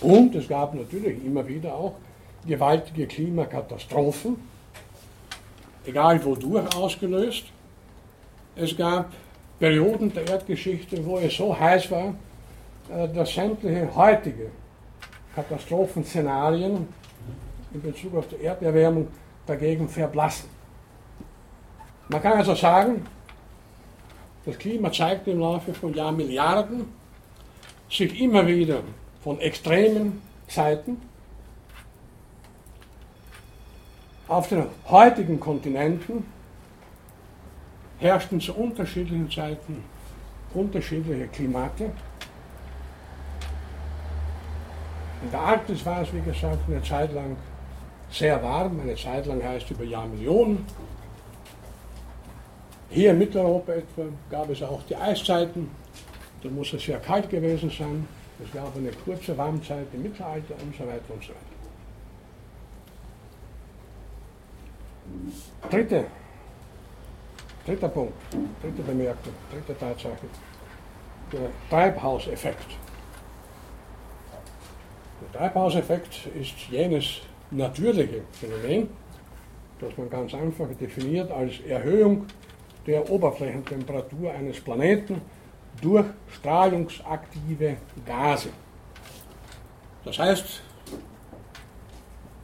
Und es gab natürlich immer wieder auch gewaltige Klimakatastrophen, egal wodurch ausgelöst. Es gab Perioden der Erdgeschichte, wo es so heiß war, äh, dass sämtliche heutige Katastrophenszenarien in Bezug auf die Erderwärmung dagegen verblassen. Man kann also sagen, das Klima zeigt im Laufe von Jahrmilliarden sich immer wieder von extremen Zeiten auf den heutigen Kontinenten herrschten zu unterschiedlichen Zeiten unterschiedliche Klimate. In der Arktis war es, wie gesagt, eine Zeit lang sehr warm, eine Zeit lang heißt über Jahrmillionen. Hier in Mitteleuropa etwa gab es auch die Eiszeiten, da muss es sehr kalt gewesen sein. Es gab eine kurze Warmzeit im Mittelalter und so weiter und so weiter. Dritte Dritter Punkt, dritte Bemerkung, dritte Tatsache. Der Treibhauseffekt. Der Treibhauseffekt ist jenes natürliche Phänomen, das man ganz einfach definiert als Erhöhung der Oberflächentemperatur eines Planeten durch strahlungsaktive Gase. Das heißt,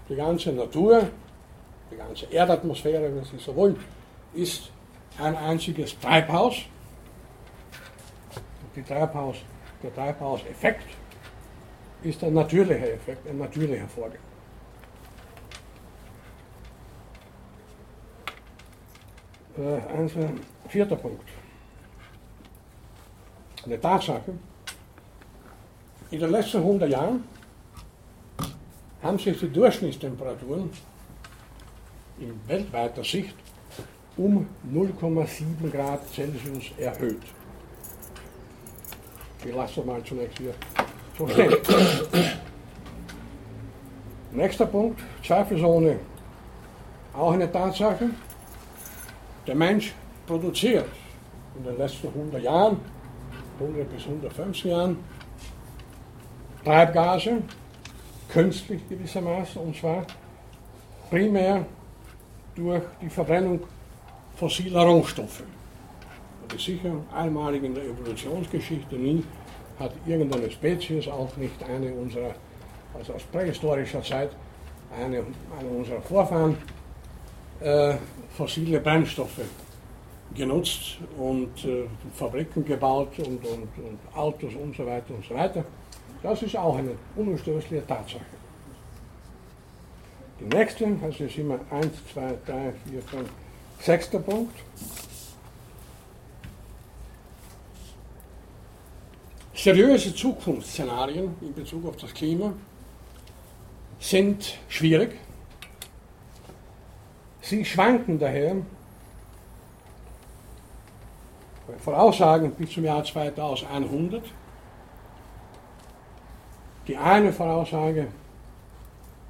die ganze Natur, die ganze Erdatmosphäre, wenn Sie so wollen, ist ein einziges Treibhaus. Treibhaus, der Treibhauseffekt ist ein natürlicher Effekt, ein natürlicher Vorgang. Äh, ein vierter Punkt. Eine Tatsache. In den letzten 100 Jahren haben sich die Durchschnittstemperaturen in weltweiter Sicht um 0,7 Grad Celsius erhöht. Ich lasse das mal zunächst hier. Nächster Punkt, zweifelsohne auch eine Tatsache. Der Mensch produziert in den letzten 100 Jahren, 100 bis 150 Jahren, Treibgase, künstlich gewissermaßen, und zwar primär durch die Verbrennung fossiler Rohstoffe. Das ist sicher einmalig in der Evolutionsgeschichte. Nie hat irgendeine Spezies, auch nicht eine unserer, also aus prähistorischer Zeit, eine, eine unserer Vorfahren, äh, fossile Brennstoffe genutzt und äh, Fabriken gebaut und, und, und Autos und so weiter und so weiter. Das ist auch eine unumstößliche Tatsache. die nächste, also ist immer 1, 2, 3, 4, 5, sechster Punkt. Seriöse Zukunftsszenarien in Bezug auf das Klima sind schwierig. Sie schwanken daher. Voraussagen bis zum Jahr 2100. Die eine Voraussage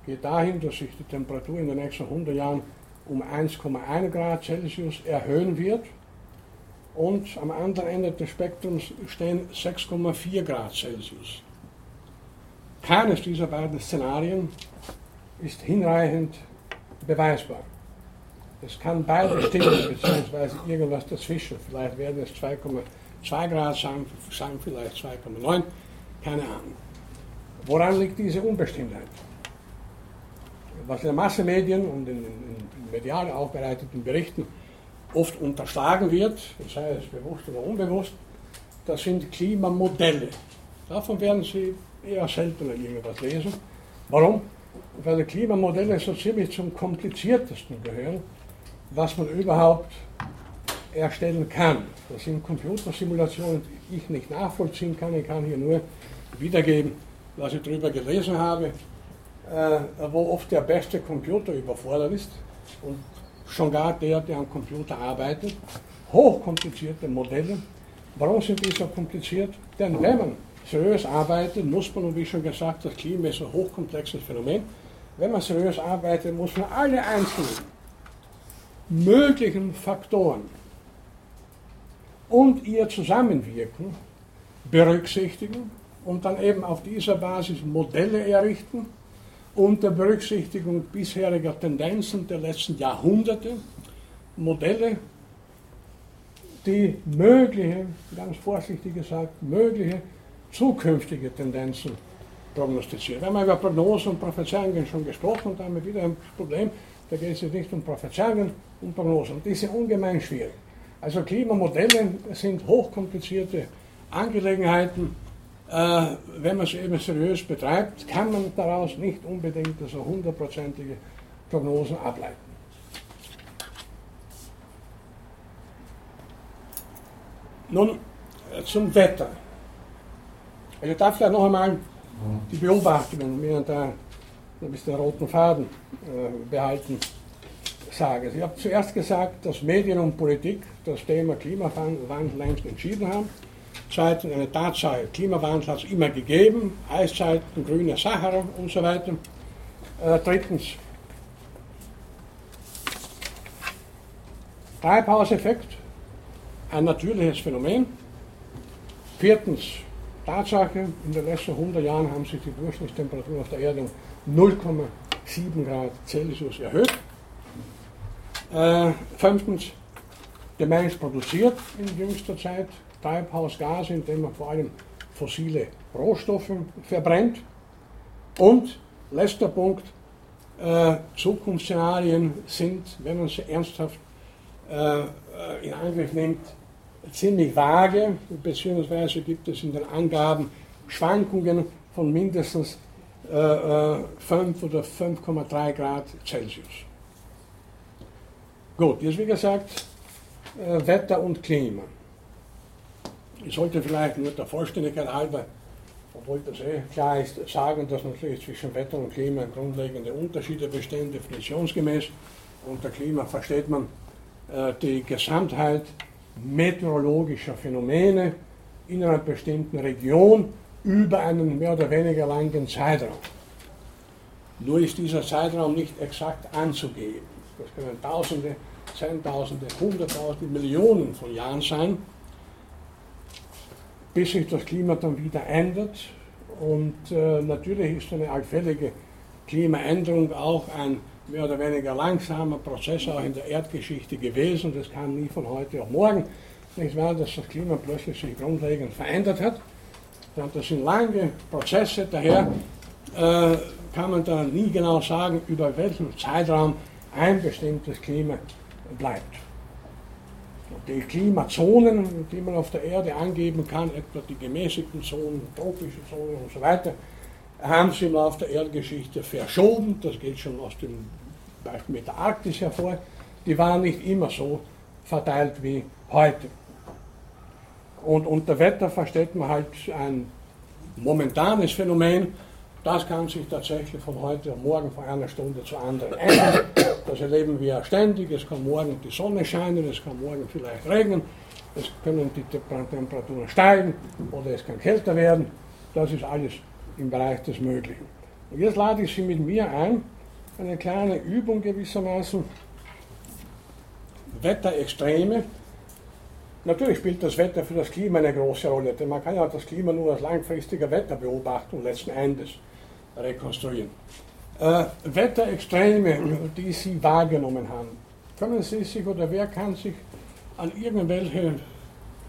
geht dahin, dass sich die Temperatur in den nächsten 100 Jahren um 1,1 Grad Celsius erhöhen wird und am anderen Ende des Spektrums stehen 6,4 Grad Celsius. Keines dieser beiden Szenarien ist hinreichend beweisbar. Es kann beide stimmen, beziehungsweise irgendwas dazwischen. Vielleicht werden es 2,2 Grad sein, sein vielleicht 2,9, keine Ahnung. Woran liegt diese Unbestimmtheit? Was in den Massenmedien und in, in, in medial aufbereiteten Berichten oft unterschlagen wird, sei es bewusst oder unbewusst, das sind Klimamodelle. Davon werden Sie eher seltener irgendwas lesen. Warum? Weil die Klimamodelle so ziemlich zum kompliziertesten gehören, was man überhaupt erstellen kann. Das sind Computersimulationen, die ich nicht nachvollziehen kann. Ich kann hier nur wiedergeben, was ich darüber gelesen habe, äh, wo oft der beste Computer überfordert ist und schon gar der, der am Computer arbeitet. Hochkomplizierte Modelle. Warum sind die so kompliziert? Denn wenn man seriös arbeitet, muss man, und wie schon gesagt, das Klima ist ein hochkomplexes Phänomen, wenn man seriös arbeitet, muss man alle einzelnen möglichen Faktoren und ihr Zusammenwirken berücksichtigen und dann eben auf dieser Basis Modelle errichten, unter Berücksichtigung bisheriger Tendenzen der letzten Jahrhunderte, Modelle, die mögliche, ganz vorsichtig gesagt, mögliche zukünftige Tendenzen prognostizieren. Wir haben über Prognosen und Prophezeiungen schon gesprochen und haben wieder ein Problem, da geht es jetzt nicht um Prophezeiungen, um Prognosen. Die sind ungemein schwierig. Also Klimamodelle sind hochkomplizierte Angelegenheiten, äh, wenn man es eben seriös betreibt, kann man daraus nicht unbedingt so hundertprozentige Prognosen ableiten. Nun äh, zum Wetter. Ich darf vielleicht noch einmal die Beobachtungen während der ein bisschen roten Faden äh, behalten sagen. Ich habe zuerst gesagt, dass Medien und Politik das Thema Klimawandel längst entschieden haben. Zweitens eine Tatsache, Klimawandel hat es immer gegeben, Eiszeiten, grüne Sahara und so weiter. Äh, drittens, Treibhauseffekt, ein natürliches Phänomen. Viertens, Tatsache, in den letzten 100 Jahren haben sich die Durchschnittstemperaturen auf der Erde um 0,7 Grad Celsius erhöht. Äh, fünftens, der Mensch produziert in jüngster Zeit Treibhausgase, indem man vor allem fossile Rohstoffe verbrennt. Und letzter Punkt, äh, Zukunftsszenarien sind, wenn man sie ernsthaft äh, in Angriff nimmt, ziemlich vage, beziehungsweise gibt es in den Angaben Schwankungen von mindestens äh, 5 äh, oder 5,3 Grad Celsius. Gut, jetzt wie gesagt, äh, Wetter und Klima. Ich sollte vielleicht nur der Vollständigkeit halber, obwohl das eh klar ist, sagen, dass natürlich zwischen Wetter und Klima grundlegende Unterschiede bestehen, definitionsgemäß. Unter Klima versteht man äh, die Gesamtheit meteorologischer Phänomene in einer bestimmten Region über einen mehr oder weniger langen Zeitraum. Nur ist dieser Zeitraum nicht exakt anzugeben. Das können Tausende, Zehntausende, Hunderttausende, Millionen von Jahren sein bis sich das Klima dann wieder ändert. Und äh, natürlich ist eine allfällige Klimaänderung auch ein mehr oder weniger langsamer Prozess auch in der Erdgeschichte gewesen. Das kam nie von heute auf morgen. Nicht wahr, dass das Klima plötzlich sich grundlegend verändert hat. Das sind lange Prozesse, daher äh, kann man da nie genau sagen, über welchen Zeitraum ein bestimmtes Klima bleibt die Klimazonen, die man auf der Erde angeben kann, etwa die gemäßigten Zonen, tropische Zonen und so weiter, haben sie im Laufe der Erdgeschichte verschoben. Das geht schon aus dem Beispiel mit der Arktis hervor. Die waren nicht immer so verteilt wie heute. Und unter Wetter versteht man halt ein momentanes Phänomen, das kann sich tatsächlich von heute auf morgen von einer Stunde zur anderen ändern. Das erleben wir ständig. Es kann morgen die Sonne scheinen, es kann morgen vielleicht regnen, es können die Temperaturen steigen oder es kann kälter werden. Das ist alles im Bereich des Möglichen. Und jetzt lade ich Sie mit mir ein, eine kleine Übung gewissermaßen, Wetterextreme. Natürlich spielt das Wetter für das Klima eine große Rolle, denn man kann ja das Klima nur als langfristiger Wetterbeobachtung letzten Endes rekonstruieren. Äh, Wetterextreme, die Sie wahrgenommen haben, können Sie sich oder wer kann sich an irgendwelche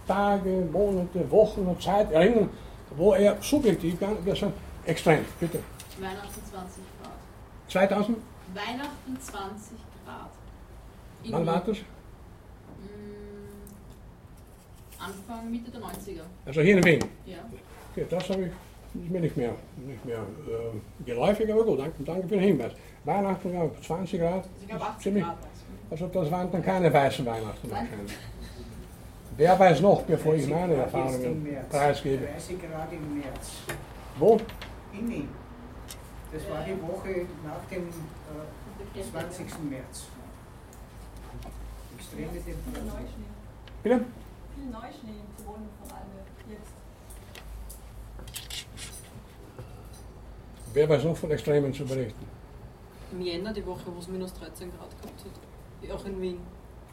Tage, Monate, Wochen und Zeit erinnern, wo er subjektiv gesagt extrem, bitte. Weihnachten 20 Grad. 2000? Weihnachten 20 Grad. In Wann war das? Anfang, Mitte der 90er. Also hier in Wien. Ja. Okay, das habe ich ist mir nicht mehr, nicht mehr äh, geläufig, aber gut, danke, danke für den Hinweis. Weihnachten, ja, 20 Grad. Also ich glaube 80 ziemlich- Grad. Also das waren dann keine weißen Weihnachten wahrscheinlich. Wer weiß noch, bevor ich meine Erfahrungen preisgebe. 30 Grad im März. Wo? In Wien. Das war die Woche nach dem äh, 20. März. Extreme Temperaturen. Bitte? Viel Neuschnee in Tirol vor allem jetzt. Wer weiß noch von Extremen zu berichten? Im Jänner, die Woche, wo es minus 13 Grad gehabt hat. Auch in Wien.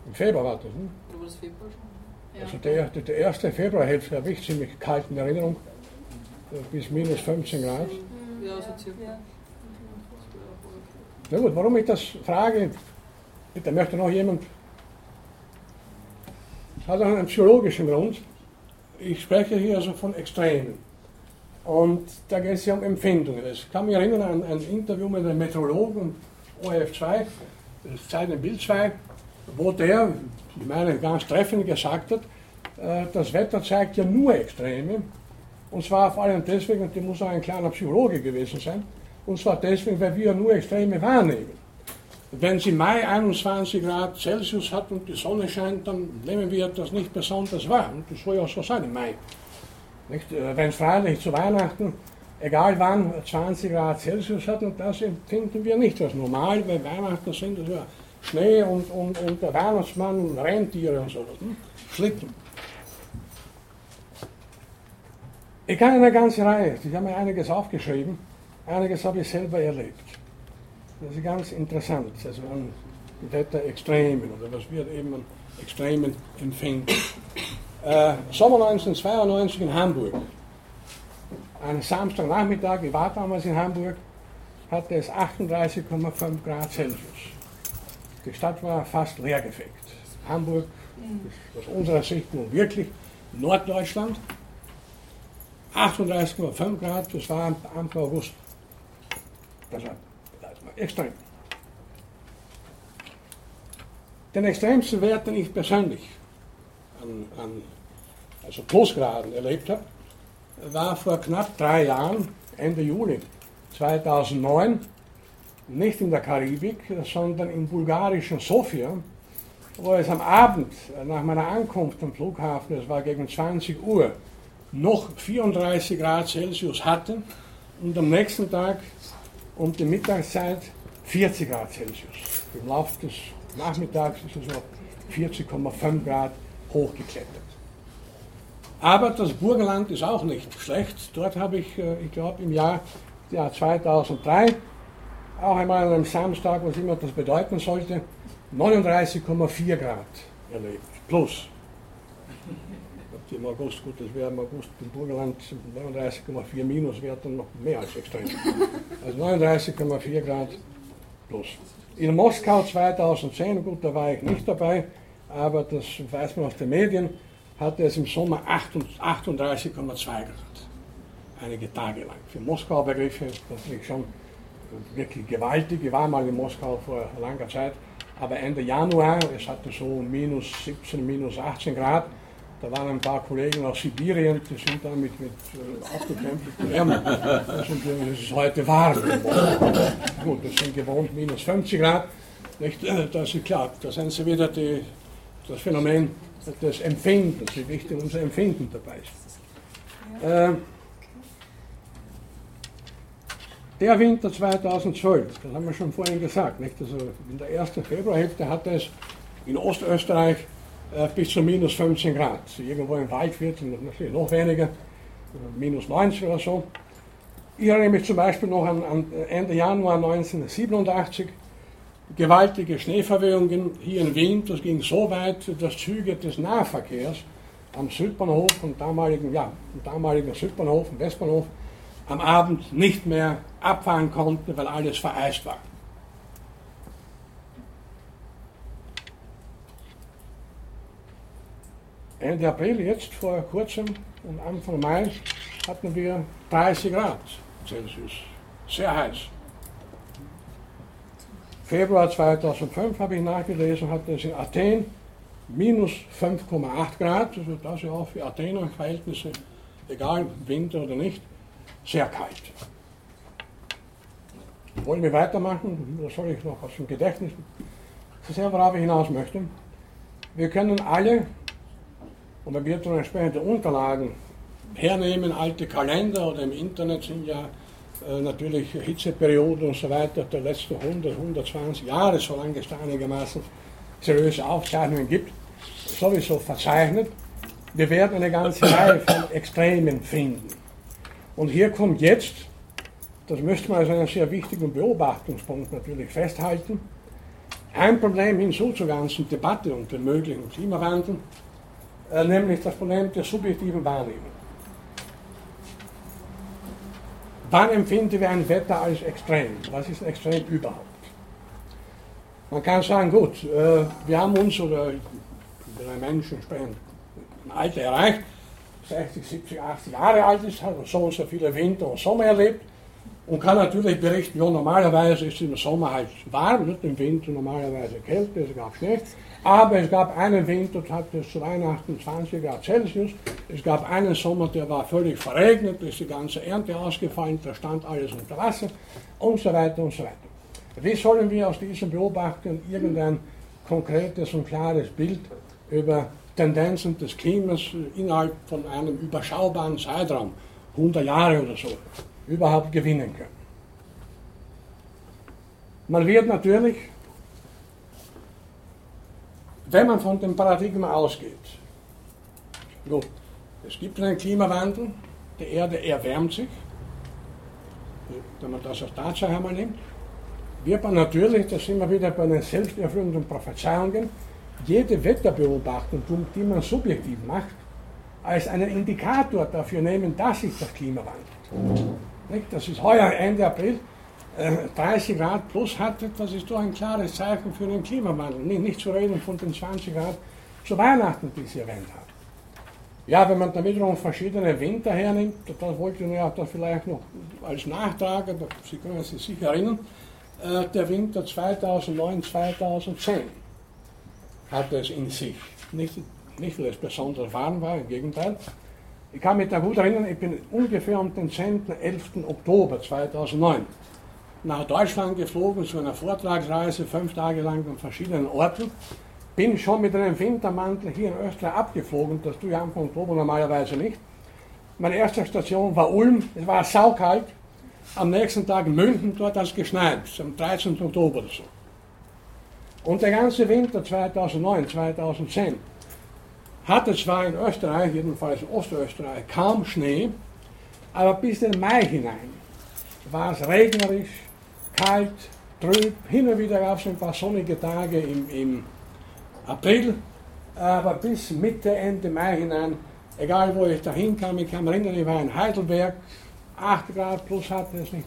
Im Februar war das, hm? Oder war das Februar schon? Ja. Also der, der, der erste Februarhälfte habe ich ziemlich kalt in Erinnerung, äh, bis minus 15 Grad. Ja, so circa. Ja. Na gut, warum ich das frage, bitte möchte noch jemand, hat auch einen psychologischen Grund. Ich spreche hier also von Extremen. Und da geht es ja um Empfindungen. Ich kann mich erinnern an ein Interview mit einem Meteorologen ORF2, das Zeit im Bild 2, wo der, ich meine, ganz treffend gesagt hat, äh, das Wetter zeigt ja nur Extreme. Und zwar vor allem deswegen, und der muss auch ein kleiner Psychologe gewesen sein, und zwar deswegen, weil wir nur Extreme wahrnehmen. Wenn es im Mai 21 Grad Celsius hat und die Sonne scheint, dann nehmen wir das nicht besonders wahr. Und das soll ja so sein im Mai. Äh, Wenn es freilich zu Weihnachten, egal wann, 20 Grad Celsius hat, und das empfinden wir nicht als normal, weil Weihnachten sind es ja Schnee und, und, und der Weihnachtsmann und Rentiere und sowas. Hm? Schlitten. Ich kann eine ganze Reihe, ich habe mir einiges aufgeschrieben, einiges habe ich selber erlebt. Das ist ganz interessant, also an Wetterextremen oder was wir eben an Extremen empfinden. Äh, Sommer 1992 in Hamburg. Ein Samstagnachmittag, ich war damals in Hamburg, hatte es 38,5 Grad Celsius. Die Stadt war fast leergefegt. Hamburg ist aus unserer Sicht nun wirklich Norddeutschland. 38,5 Grad, das war Anfang August. Das war extrem. Den extremsten Wert, den ich persönlich an, an also Plusgraden erlebt habe, war vor knapp drei Jahren, Ende Juli 2009, nicht in der Karibik, sondern im bulgarischen Sofia, wo es am Abend nach meiner Ankunft am Flughafen, es war gegen 20 Uhr, noch 34 Grad Celsius hatten und am nächsten Tag um die Mittagszeit 40 Grad Celsius. Im Laufe des Nachmittags ist es auf 40,5 Grad hochgeklettert. Aber das Burgenland ist auch nicht schlecht. Dort habe ich, äh, ich glaube, im Jahr, Jahr 2003 auch einmal an einem Samstag, was immer das bedeuten sollte, 39,4 Grad erlebt. Plus. Im August, gut, das wäre im August im Burgenland 39,4 minus, wäre dann noch mehr als extrem. Also 39,4 Grad plus. In Moskau 2010, gut, da war ich nicht dabei, aber das weiß man aus den Medien, hatte es im Sommer 38,2 Grad. Einige Tage lang. Für Moskau-Begriffe natürlich schon wirklich gewaltig. Ich war mal in Moskau vor langer Zeit, aber Ende Januar, es hatte so minus 17, minus 18 Grad, Da waren ein paar Kollegen aus Sibirien, die sind da mit, mit äh, aufgekrempelten Ärmeln. Das, das ist heute warm. Gut, das sind gewohnt minus 50 Grad. Nicht? Äh, Das ist klar, da sind sie wieder die, das Phänomen des Empfindens, wie wichtig unser Empfinden dabei ist. Äh, der Winter 2012, das haben wir schon vorhin gesagt, nicht? Also in der ersten Februarhälfte hatte es in Ostösterreich bis zu minus 15 Grad. Irgendwo im Waldviertel natürlich noch weniger, äh, minus 90 oder so. Ich erinnere mich zum Beispiel noch an, an Ende Januar 1987, gewaltige Schneeverwehungen hier in Wien. Das ging so weit, dass Züge des Nahverkehrs am Südbahnhof und damaligen, ja, am damaligen Südbahnhof und Westbahnhof am Abend nicht mehr abfahren konnten, weil alles vereist war. Ende April, jetzt vor kurzem und Anfang Mai, hatten wir 30 Grad Celsius. Sehr heiß. Februar 2005 habe ich nachgelesen, hatte es in Athen minus 5,8 Grad, also das ja auch für Athener Verhältnisse, egal Winter oder nicht, sehr kalt. Wollen wir weitermachen? Oder soll ich noch aus dem Gedächtnis? Das ist ja, worauf ich hinaus möchte. Wir können alle, und wenn wir dann entsprechende Unterlagen hernehmen, alte Kalender oder im Internet sind ja äh, natürlich Hitzeperioden und so weiter der letzten 100, 120 Jahre, solange es da einigermaßen seriöse Aufzeichnungen gibt, sowieso verzeichnet. Wir werden eine ganze Reihe von Extremen finden. Und hier kommt jetzt, das müsste man als einen sehr wichtigen Beobachtungspunkt natürlich festhalten, ein Problem hinzu zur ganzen Debatte und dem möglichen Klimawandel, nämlich das Problem der subjektiven Wahrnehmung. Wann empfinden wir ein Wetter als extrem? Was ist extrem überhaupt? Man kann sagen, gut, äh, wir haben uns oder drei Menschen entsprechend ein Alter erreicht, 60, 70, 80 Jahre alt ist, hat so und so viele Winter und Sommer erlebt und kann natürlich berichten, ja, normalerweise ist es im Sommer halt warm, nicht im Winter normalerweise Kälte, es gab Schnee. Aber es gab einen Winter, da hatte es zu Weihnachten 20 Grad Celsius. Es gab einen Sommer, der war völlig verregnet, ist die ganze Ernte ausgefallen, da stand alles unter Wasser und so weiter und so weiter. Wie sollen wir aus diesen Beobachtungen irgendein konkretes und klares Bild über Tendenzen des Klimas innerhalb von einem überschaubaren Zeitraum, 100 Jahre oder so, überhaupt gewinnen können? Man wird natürlich wenn man von dem Paradigma ausgeht, gut, es gibt einen Klimawandel, die Erde erwärmt sich, wenn man das als Tatsache einmal nimmt, wird man natürlich, das sind wir wieder bei den selbsterfüllenden Prophezeiungen, jede Wetterbeobachtung, die man subjektiv macht, als einen Indikator dafür nehmen, dass sich das Klima wandelt. Das ist heuer Ende April 30 äh, Grad plus hatte, das ist doch ein klares Zeichen für den Klimawandel. Nicht, nicht zu reden von den 20 Grad zu Weihnachten, die Sie erwähnt haben. Ja, wenn man da wiederum verschiedene Winter hernimmt, das wollte ich ja da vielleicht noch als Nachtrag, aber Sie können sich sicher erinnern, äh, der Winter 2009, 2010 hatte es in sich. Nicht, nicht weil es besonders warm war, im Gegenteil. Ich kann mich da gut erinnern, ich bin ungefähr um den 10. 11. Oktober 2009 nach Deutschland geflogen zu einer Vortragsreise, fünf Tage lang an verschiedenen Orten. Bin schon mit einem Wintermantel hier in Österreich abgeflogen, das tue ich Anfang Oktober normalerweise nicht. Meine erste Station war Ulm, es war saukalt. Am nächsten Tag München, dort hat es geschneit, am 13. Oktober oder so. Und der ganze Winter 2009, 2010 hatte zwar in Österreich, jedenfalls in Ostösterreich, kaum Schnee, aber bis in den Mai hinein war es regnerisch, kalt, trüb. Hin und wieder gab es ein paar sonnige Tage im, im April, aber bis Mitte, Ende Mai hinein, egal wo ich dahin kam, ich kann mich erinnern, ich war in Heidelberg, 8 Grad plus hatte es nicht.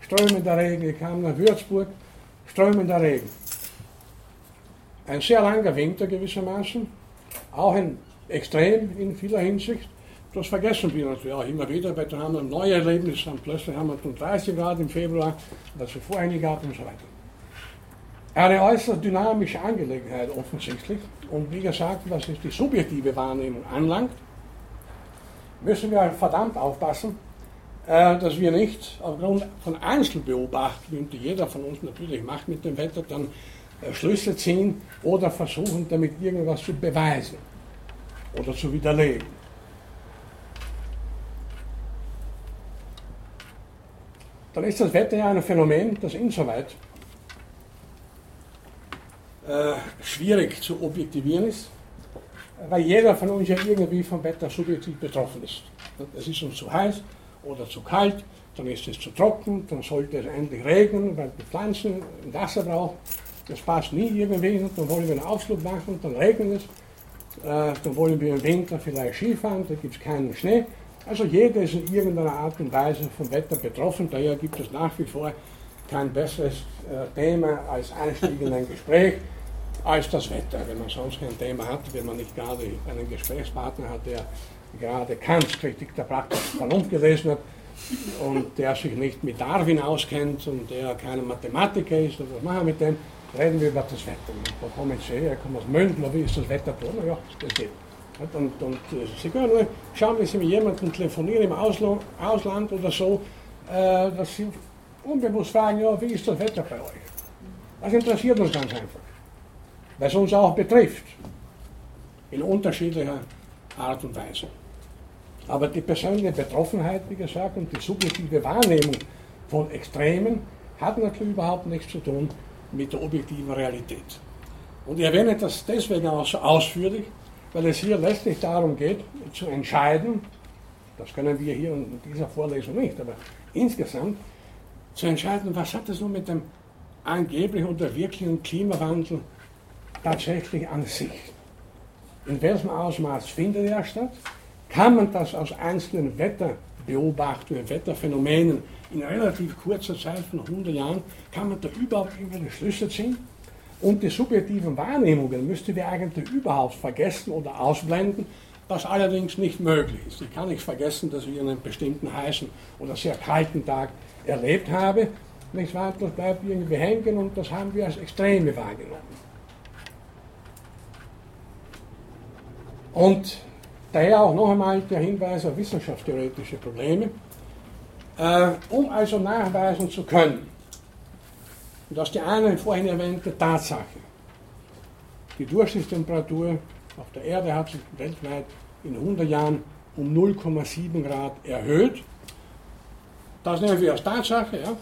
Strömender Regen, ich kam nach Würzburg, strömender Regen. Ein sehr langer Winter gewissermaßen, auch ein Extrem in vieler Hinsicht. Das vergessen wir natürlich auch immer wieder, weil dann haben wir ein neues Erlebnis, dann plötzlich haben wir 30 Grad im Februar, was es vorher nicht gab und so weiter. Eine äußerst dynamische Angelegenheit offensichtlich. Und wie gesagt, was die subjektive Wahrnehmung anlangt, müssen wir verdammt aufpassen, äh, dass wir nicht aufgrund von Einzelbeobachtungen, die jeder von uns natürlich macht mit dem Wetter, dann äh, Schlüsse ziehen oder versuchen, damit irgendwas zu beweisen oder zu widerlegen. Dann ist das Wetter ja ein Phänomen, das insoweit äh, schwierig zu objektivieren ist, weil jeder von uns ja irgendwie vom Wetter subjektiv betroffen ist. Es ist uns zu heiß oder zu kalt, dann ist es zu trocken, dann sollte es endlich regnen, weil die Pflanzen Wasser brauchen. Das passt nie irgendwie, dann wollen wir einen Ausflug machen, dann regnet es. Äh, dann wollen wir im Winter vielleicht Skifahren, da gibt es keinen Schnee. Also jeder ist in irgendeiner Art und Weise vom Wetter betroffen, daher gibt es nach wie vor kein besseres äh, Thema als Einstieg in ein Gespräch als das Wetter. Wenn man sonst kein Thema hat, wenn man nicht gerade einen Gesprächspartner hat, der gerade Kants Kritik der praktischen Vernunft gelesen hat und der sich nicht mit Darwin auskennt und der kein Mathematiker ist, und was machen wir mit dem? Reden wir über das Wetter. Da kommen Sie her, kommen aus München, wie ist das Wetter? Ja, das geht. Und, und äh, Sie können nur schauen, wenn Sie mit jemandem telefonieren im Ausland, oder so, äh, dass Sie unbewusst fragen, ja, wie ist das Wetter bei euch? Das interessiert uns ganz einfach was uns auch betrifft, in unterschiedlicher Art und Weise. Aber die persönliche Betroffenheit, wie gesagt, und die subjektive Wahrnehmung von Extremen hat natürlich überhaupt nichts zu tun mit der objektiven Realität. Und ich erwähne das deswegen auch so ausführlich, weil es hier letztlich darum geht, zu entscheiden, das können wir hier in dieser Vorlesung nicht, aber insgesamt zu entscheiden, was hat es nun mit dem angeblichen oder wirklichen Klimawandel tatsächlich an sich. In welchem Ausmaß findet er statt? Kann man das aus einzelnen Wetterbeobachtungen, Wetterphänomenen in relativ kurzer Zeit von 100 Jahren, kann man da überhaupt irgendwelche Schlüsse ziehen? Und die subjektiven Wahrnehmungen müssten wir eigentlich überhaupt vergessen oder ausblenden, was allerdings nicht möglich ist. Ich kann nicht vergessen, dass ich einen bestimmten heißen oder sehr kalten Tag erlebt habe. Nicht wahr? Bleibt irgendwie hängen und das haben wir als Extreme wahrgenommen. Und daher auch noch einmal der Hinweis auf wissenschaftstheoretische Probleme. Äh, um also nachweisen zu können, dass die eine vorhin erwähnte Tatsache, die Durchschnittstemperatur auf der Erde hat sich weltweit in 100 Jahren um 0,7 Grad erhöht. Das nehmen wir als Tatsache, ja.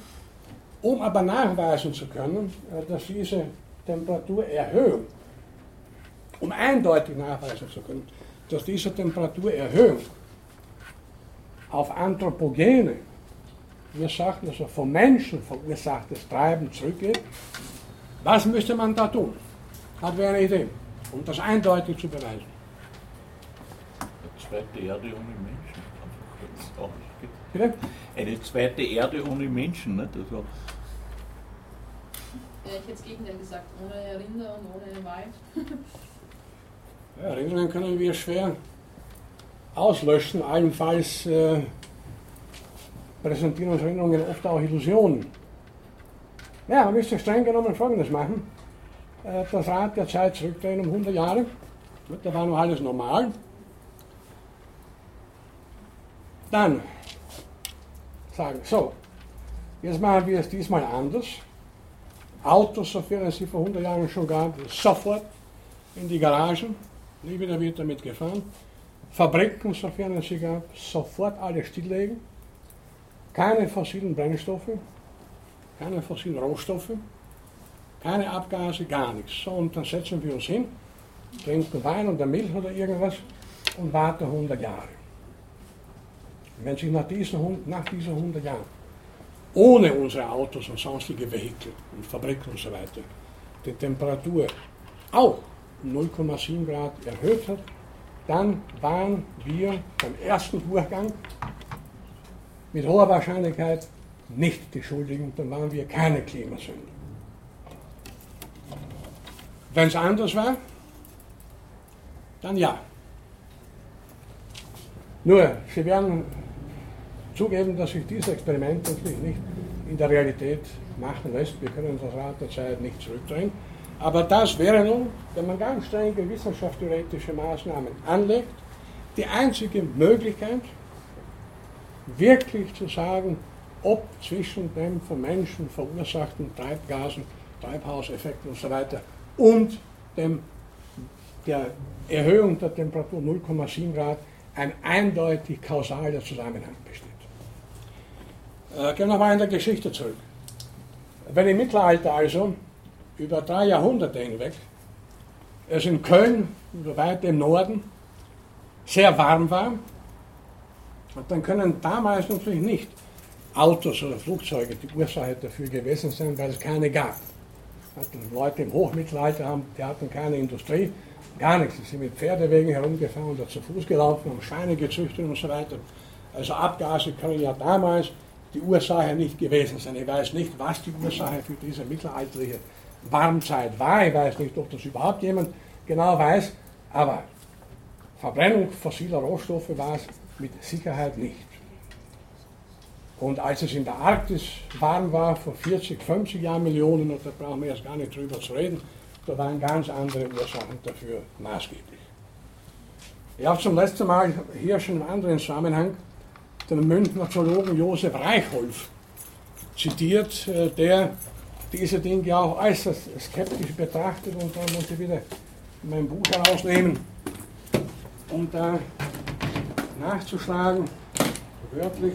Um aber nachweisen zu können, äh, dass diese Temperaturerhöhung um eindeutig nachweisen zu können, dass diese Temperaturerhöhung auf anthropogene, wir sagten also vom Menschen verursachtes Treiben zurückgeht, was müsste man da tun? Hat wer eine Idee, um das eindeutig zu beweisen? Eine zweite Erde ohne Menschen. Bitte? Eine zweite Erde ohne Menschen. Nicht? Also ja, ich hätte das Gegenteil gesagt, ohne Rinder und ohne Wald. Ja, Erinnerungen können wir schwer auslöschen, allenfalls äh, präsentieren unsere Erinnerungen oft auch Illusionen. Ja, man müsste streng genommen Folgendes machen. Äh, das Rad der Zeit zurückdrehen um 100 Jahre. Da war noch alles normal. Dann sagen, so, jetzt machen wir es diesmal anders. Autos, sofern es sie vor 100 Jahren schon gab, sofort in die Garagen nie wieder wird damit gefahren. Fabriken, sofern es sie gab, sofort alle stilllegen. Keine fossilen Brennstoffe, keine fossilen Rohstoffe, keine Abgase, gar nichts. So, und dann setzen wir uns hin, trinken Wein oder Milch oder irgendwas und warten 100 Jahre. Wenn sich nach diesen, nach diesen 100 Jahren, ohne unsere Autos und sonstige Vehikel und Fabriken und so weiter, die Temperatur auch 0,7 Grad erhöht hat, dann waren wir beim ersten Durchgang mit hoher Wahrscheinlichkeit nicht die Schuldigen, dann waren wir keine Klimasünder. Wenn es anders war, dann ja. Nur, Sie werden zugeben, dass ich dieses Experiment natürlich nicht in der Realität machen lässt. Wir können das Rad der Zeit nicht zurückdrehen. Aber das wäre nun, wenn man ganz strenge wissenschaftstheoretische Maßnahmen anlegt, die einzige Möglichkeit, wirklich zu sagen, ob zwischen dem von Menschen verursachten Treibgasen, Treibhauseffekten und so weiter und dem, der Erhöhung der Temperatur 0,7 Grad ein eindeutig kausaler Zusammenhang besteht. Äh, gehen wir mal in der Geschichte zurück. Wenn im Mittelalter also über drei Jahrhunderte hinweg es in Köln oder weit im Norden sehr warm war, dann können damals natürlich nicht Autos oder Flugzeuge die Ursache dafür gewesen sein, weil es keine gab. Die Leute im Hochmittelalter haben, die hatten keine Industrie, gar nichts. Sie sind mit Pferdewegen herumgefahren oder zu Fuß gelaufen, haben Schweine gezüchtet und so weiter. Also Abgase können ja damals die Ursache nicht gewesen sein. Ich weiß nicht, was die Ursache für diese mittelalterliche Warmzeit war. Ich weiß nicht, ob das überhaupt jemand genau weiß, aber Verbrennung fossiler Rohstoffe war es mit Sicherheit nicht. Und als es in der Arktis warm war, vor 40, 50 Jahren Millionen, und da brauchen wir jetzt gar nicht drüber zu reden, da waren ganz andere Ursachen dafür maßgeblich. Ich habe zum letzten Mal hier schon im anderen Zusammenhang den Münchner Zoologen Josef Reichholf zitiert, äh, der diese Dinge auch äußerst skeptisch betrachtet und da muss ich wieder mein Buch herausnehmen, um da nachzuschlagen, wörtlich.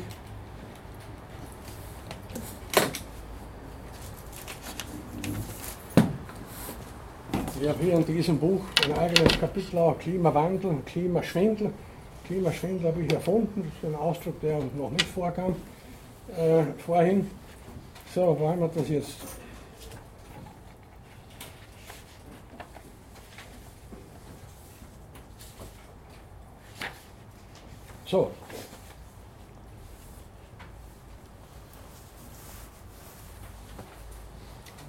Ich habe hier in diesem Buch ein eigenes Kapitel auch Klimawandel Klimaschwindel. Klimaschwindel habe ich erfunden, das ist ein Ausdruck, der noch nicht vorkam äh, vorhin. So, wo haben wir das jetzt? So.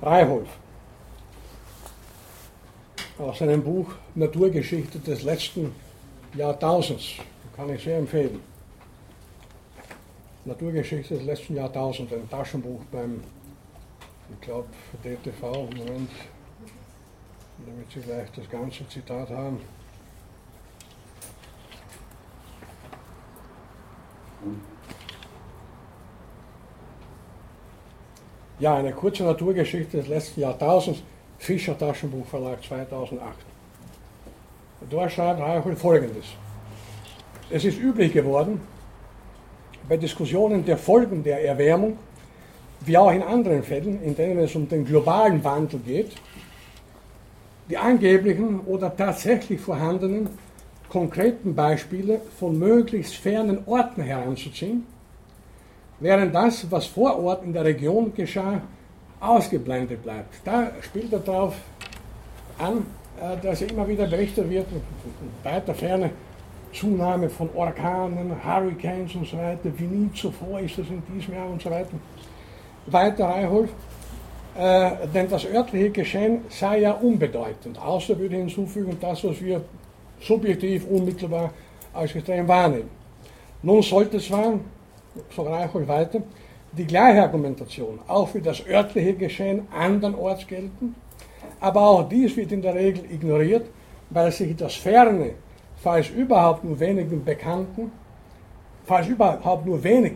Reiholf aus seinem Buch Naturgeschichte des letzten Jahrtausends. Kann ich sehr empfehlen. Naturgeschichte des letzten Jahrtausends, ein Taschenbuch beim, ich glaube, DTV, Moment, damit Sie gleich das ganze Zitat haben. Ja, eine kurze Naturgeschichte des letzten Jahrtausends, Fischer Taschenbuchverlag 2008. Dort schreibt Reichel folgendes. Es ist üblich geworden, bei Diskussionen der Folgen der Erwärmung, wie auch in anderen Fällen, in denen es um den globalen Wandel geht, die angeblichen oder tatsächlich vorhandenen konkreten Beispiele von möglichst fernen Orten heranzuziehen, während das, was vor Ort in der Region geschah, ausgeblendet bleibt. Da spielt er darauf an, äh, dass immer wieder berichtet wird, weiter Ferne Zunahme von Orkanen, Hurricanes und so weiter, wie nie zuvor ist das in diesem Jahr und so weiter. Weiter Reiholf, äh, denn das örtliche Geschehen sei ja unbedeutend, außer würde hinzufügen, das, was wir subjektiv unmittelbar als extrem wahrnehmen. Nun sollte zwar, so Reichel weiter, die gleiche Argumentation. Auch für das örtliche Geschehen andernorts gelten, aber auch dies wird in der Regel ignoriert, weil sich das Ferne, falls überhaupt nur wenigen Bekannten, falls überhaupt nur wenig,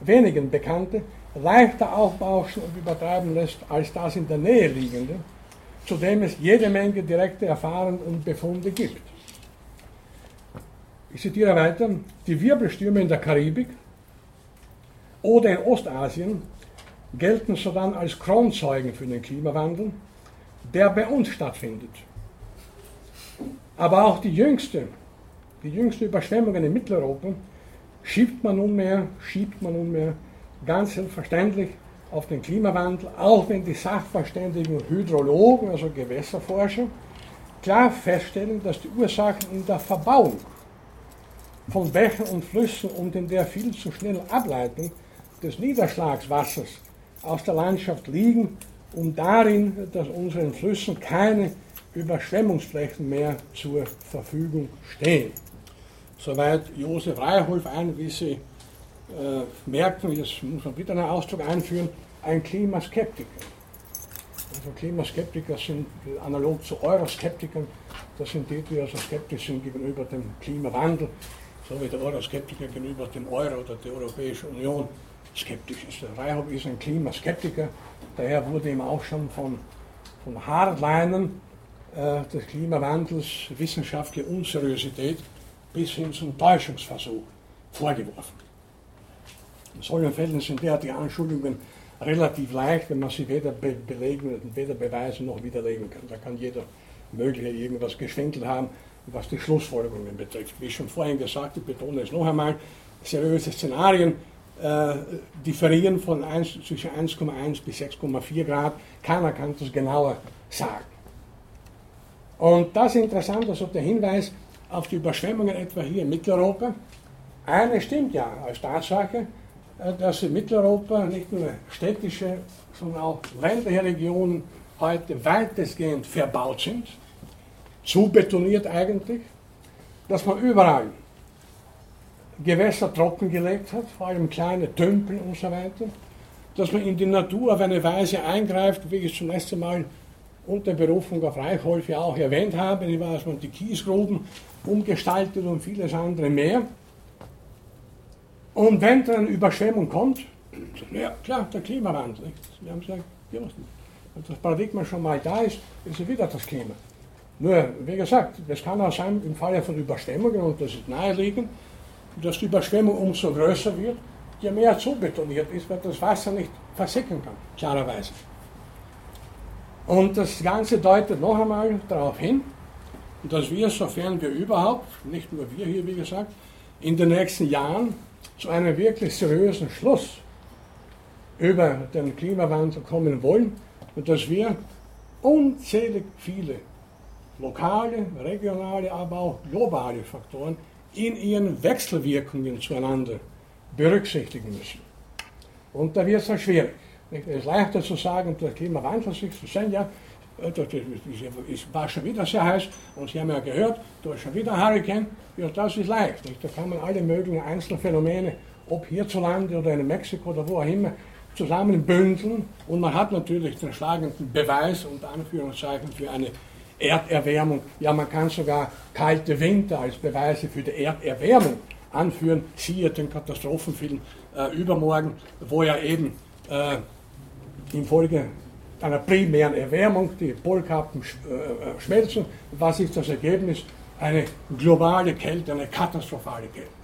wenigen Bekannte, leichter aufbauschen und übertreiben lässt als das in der Nähe liegende, zu dem es jede Menge direkte Erfahrungen und Befunde gibt. Ich zitiere weiter, die Wirbelstürme in der Karibik oder in Ostasien gelten sodann als Kronzeugen für den Klimawandel, der bei uns stattfindet. Aber auch die jüngste, die jüngste Überschwemmungen in Mitteleuropa schiebt man nunmehr, schiebt man nunmehr ganz selbstverständlich auf den Klimawandel, auch wenn die Sachverständigen Hydrologen, also Gewässerforscher, klar feststellen, dass die Ursachen in der Verbauung von Bächen und Flüssen und in der viel zu schnellen Ableitung des Niederschlagswassers aus der Landschaft liegen und darin, dass unseren Flüssen keine Überschwemmungsflächen mehr zur Verfügung stehen. Soweit Josef Reiholf ein, wie Sie äh, merken, jetzt muss man wieder einen Ausdruck einführen, ein Klimaskeptiker. Also Klimaskeptiker sind analog zu Euroskeptikern, das sind die, die also skeptisch sind gegenüber dem Klimawandel, so wie der Euroskeptiker gegenüber dem Euro oder der Europäischen Union skeptisch ist. Der Reichhoff ist ein Klimaskeptiker, daher wurde ihm auch schon von, von Hardlinern äh, des Klimawandels wissenschaftliche Unseriosität bis hin zum Täuschungsversuch vorgeworfen. In solchen Fällen sind derartige Anschuldigungen relativ leicht, wenn man sie weder be belegen, weder beweisen noch widerlegen kann. Da kann jeder mögliche irgendwas geschwindelt haben, was die Schlussfolgerungen betrifft. Wie schon vorhin gesagt, ich betone es noch einmal, seriöse Szenarien äh, differieren von 1, zwischen 1,1 bis 6,4 Grad. Keiner kann das genauer sagen. Und das ist interessant, also der Hinweis auf die Überschwemmungen etwa hier in Mitteleuropa. Eine stimmt ja als Tatsache, äh, dass in Mitteleuropa nicht nur städtische, sondern auch ländliche Regionen heute weitestgehend verbaut sind, zu betoniert eigentlich, dass man überall Gewässer trockengelegt hat, vor allem kleine Tümpel und so weiter, dass man in die Natur auf eine Weise eingreift, wie ich es zum ersten Mal unter Berufung auf Reichholf ja auch erwähnt habe, dass man die Kiesgruben umgestaltet und vieles andere mehr. Und wenn dann Überschwemmung kommt, ja klar, der Klimawandel. Wir haben gesagt, ja, das Paradigma schon mal da ist, ist wieder das Klima. Nur, wie gesagt, das kann auch sein im Falle von Überschwemmungen, und das ist naheliegend, dass die Überschwemmung umso größer wird, je mehr zubetoniert ist, weil das Wasser nicht versickern kann, klarerweise. Und das Ganze deutet noch einmal darauf hin, dass wir, sofern wir überhaupt, nicht nur wir hier, wie gesagt, in den nächsten Jahren zu einem wirklich seriösen Schluss über den Klimawandel kommen wollen und dass wir unzählig viele lokale, regionale, aber auch globale Faktoren in ihren Wechselwirkungen zueinander berücksichtigen müssen. Und da wird es halt schwierig. Es ist leichter zu sagen, der Klimawandel sich zu sehen, ja, es war schon wieder sehr heiß und Sie haben ja gehört, da ist schon wieder ein Hurricane. Ja, das ist leicht. Nicht? Da kann man alle möglichen Einzelphänomene, ob hierzulande oder in Mexiko oder wo auch immer, zusammenbündeln und man hat natürlich den schlagenden Beweis unter Anführungszeichen für eine Erderwärmung. Ja, man kann sogar kalte Winter als Beweise für die Erderwärmung anführen. Siehe den Katastrophenfilm äh, übermorgen, wo ja eben äh, infolge einer primären Erwärmung die Polkappen sch äh, schmelzen. Was ist das Ergebnis? Eine globale Kälte, eine katastrophale Kälte.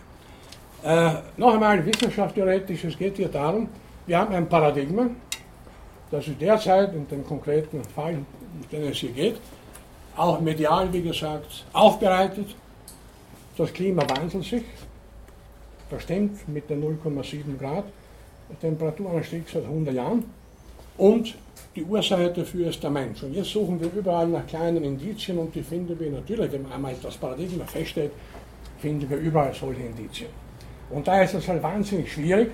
Äh, noch einmal wissenschaftstheoretisch, es geht hier darum, wir haben ein Paradigma, das ist derzeit in dem konkreten Fall, um den es hier geht, auch medial, wie gesagt, aufbereitet. Das Klima wandelt sich, das stimmt mit den 0,7 Grad Temperaturanstieg seit 100 Jahren. Und die Ursache dafür ist der Mensch. Und jetzt suchen wir überall nach kleinen Indizien und die finden wir natürlich, wenn man einmal das Paradigma feststellt, finden wir überall solche Indizien. Und da ist es halt wahnsinnig schwierig,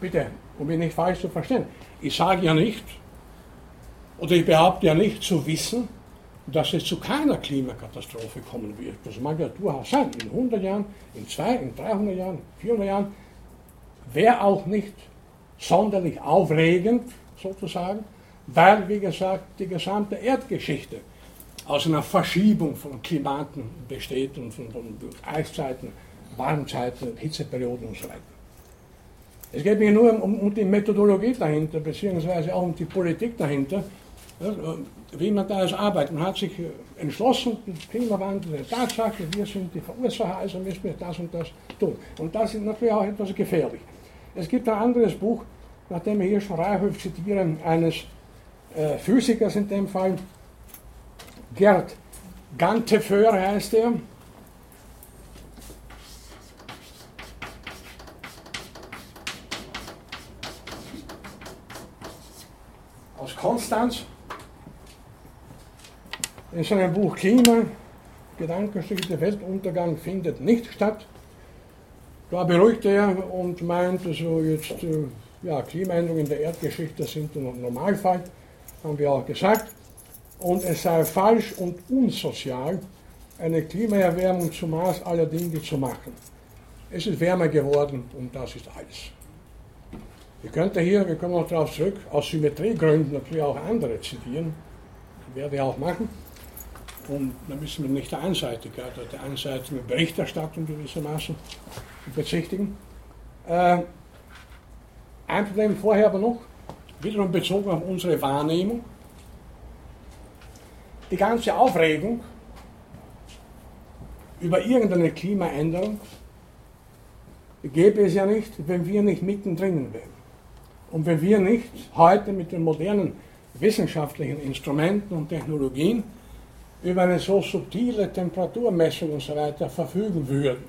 bitte, um mich nicht falsch zu verstehen, ich sage ja nicht, oder ich behaupte ja nicht zu wissen, dass es zu keiner Klimakatastrophe kommen wird. Das mag ja durchaus sein, in 100 Jahren, in 200, in 300 Jahren, 400 Jahren, wäre auch nicht sonderlich aufregend, sozusagen, weil, wie gesagt, die gesamte Erdgeschichte aus einer Verschiebung von Klimaten besteht und von, von Eiszeiten, Warmzeiten, Hitzeperioden und so weiter. Es geht mir nur um, um die Methodologie dahinter, beziehungsweise auch um die Politik dahinter, wie man da also arbeitet. Man hat sich entschlossen, Klimawandel eine Tatsache, wir sind die Verursacher, also müssen wir das und das tun. Und das ist natürlich auch etwas gefährlich. Es gibt ein anderes Buch, nachdem wir hier schon Reichhof zitieren, eines äh, Physikers in dem Fall, Gerd Gantefeur heißt er. Aus Konstanz. In seinem Buch Klima, Gedankenstücke, der Weltuntergang findet nicht statt. Da beruhigt er und meint, also jetzt äh, ja, Klimaänderungen in der Erdgeschichte sind ein Normalfall, haben wir auch gesagt. Und es sei falsch und unsozial, eine Klimaerwärmung zum Maß aller Dinge zu machen. Es ist wärmer geworden und das ist alles. Ich könnte hier, wir kommen noch darauf zurück, aus Symmetriegründen natürlich auch andere zitieren. Werde ich auch machen. Und da müssen wir nicht der Einseitigkeit oder der einseitigen Berichterstattung gewissermaßen bezichtigen. Äh, ein Problem vorher aber noch, wiederum bezogen auf unsere Wahrnehmung. Die ganze Aufregung über irgendeine Klimaänderung gäbe es ja nicht, wenn wir nicht mittendrin wären. Und wenn wir nicht heute mit den modernen wissenschaftlichen Instrumenten und Technologien über eine so subtile Temperaturmessung und so weiter verfügen würden.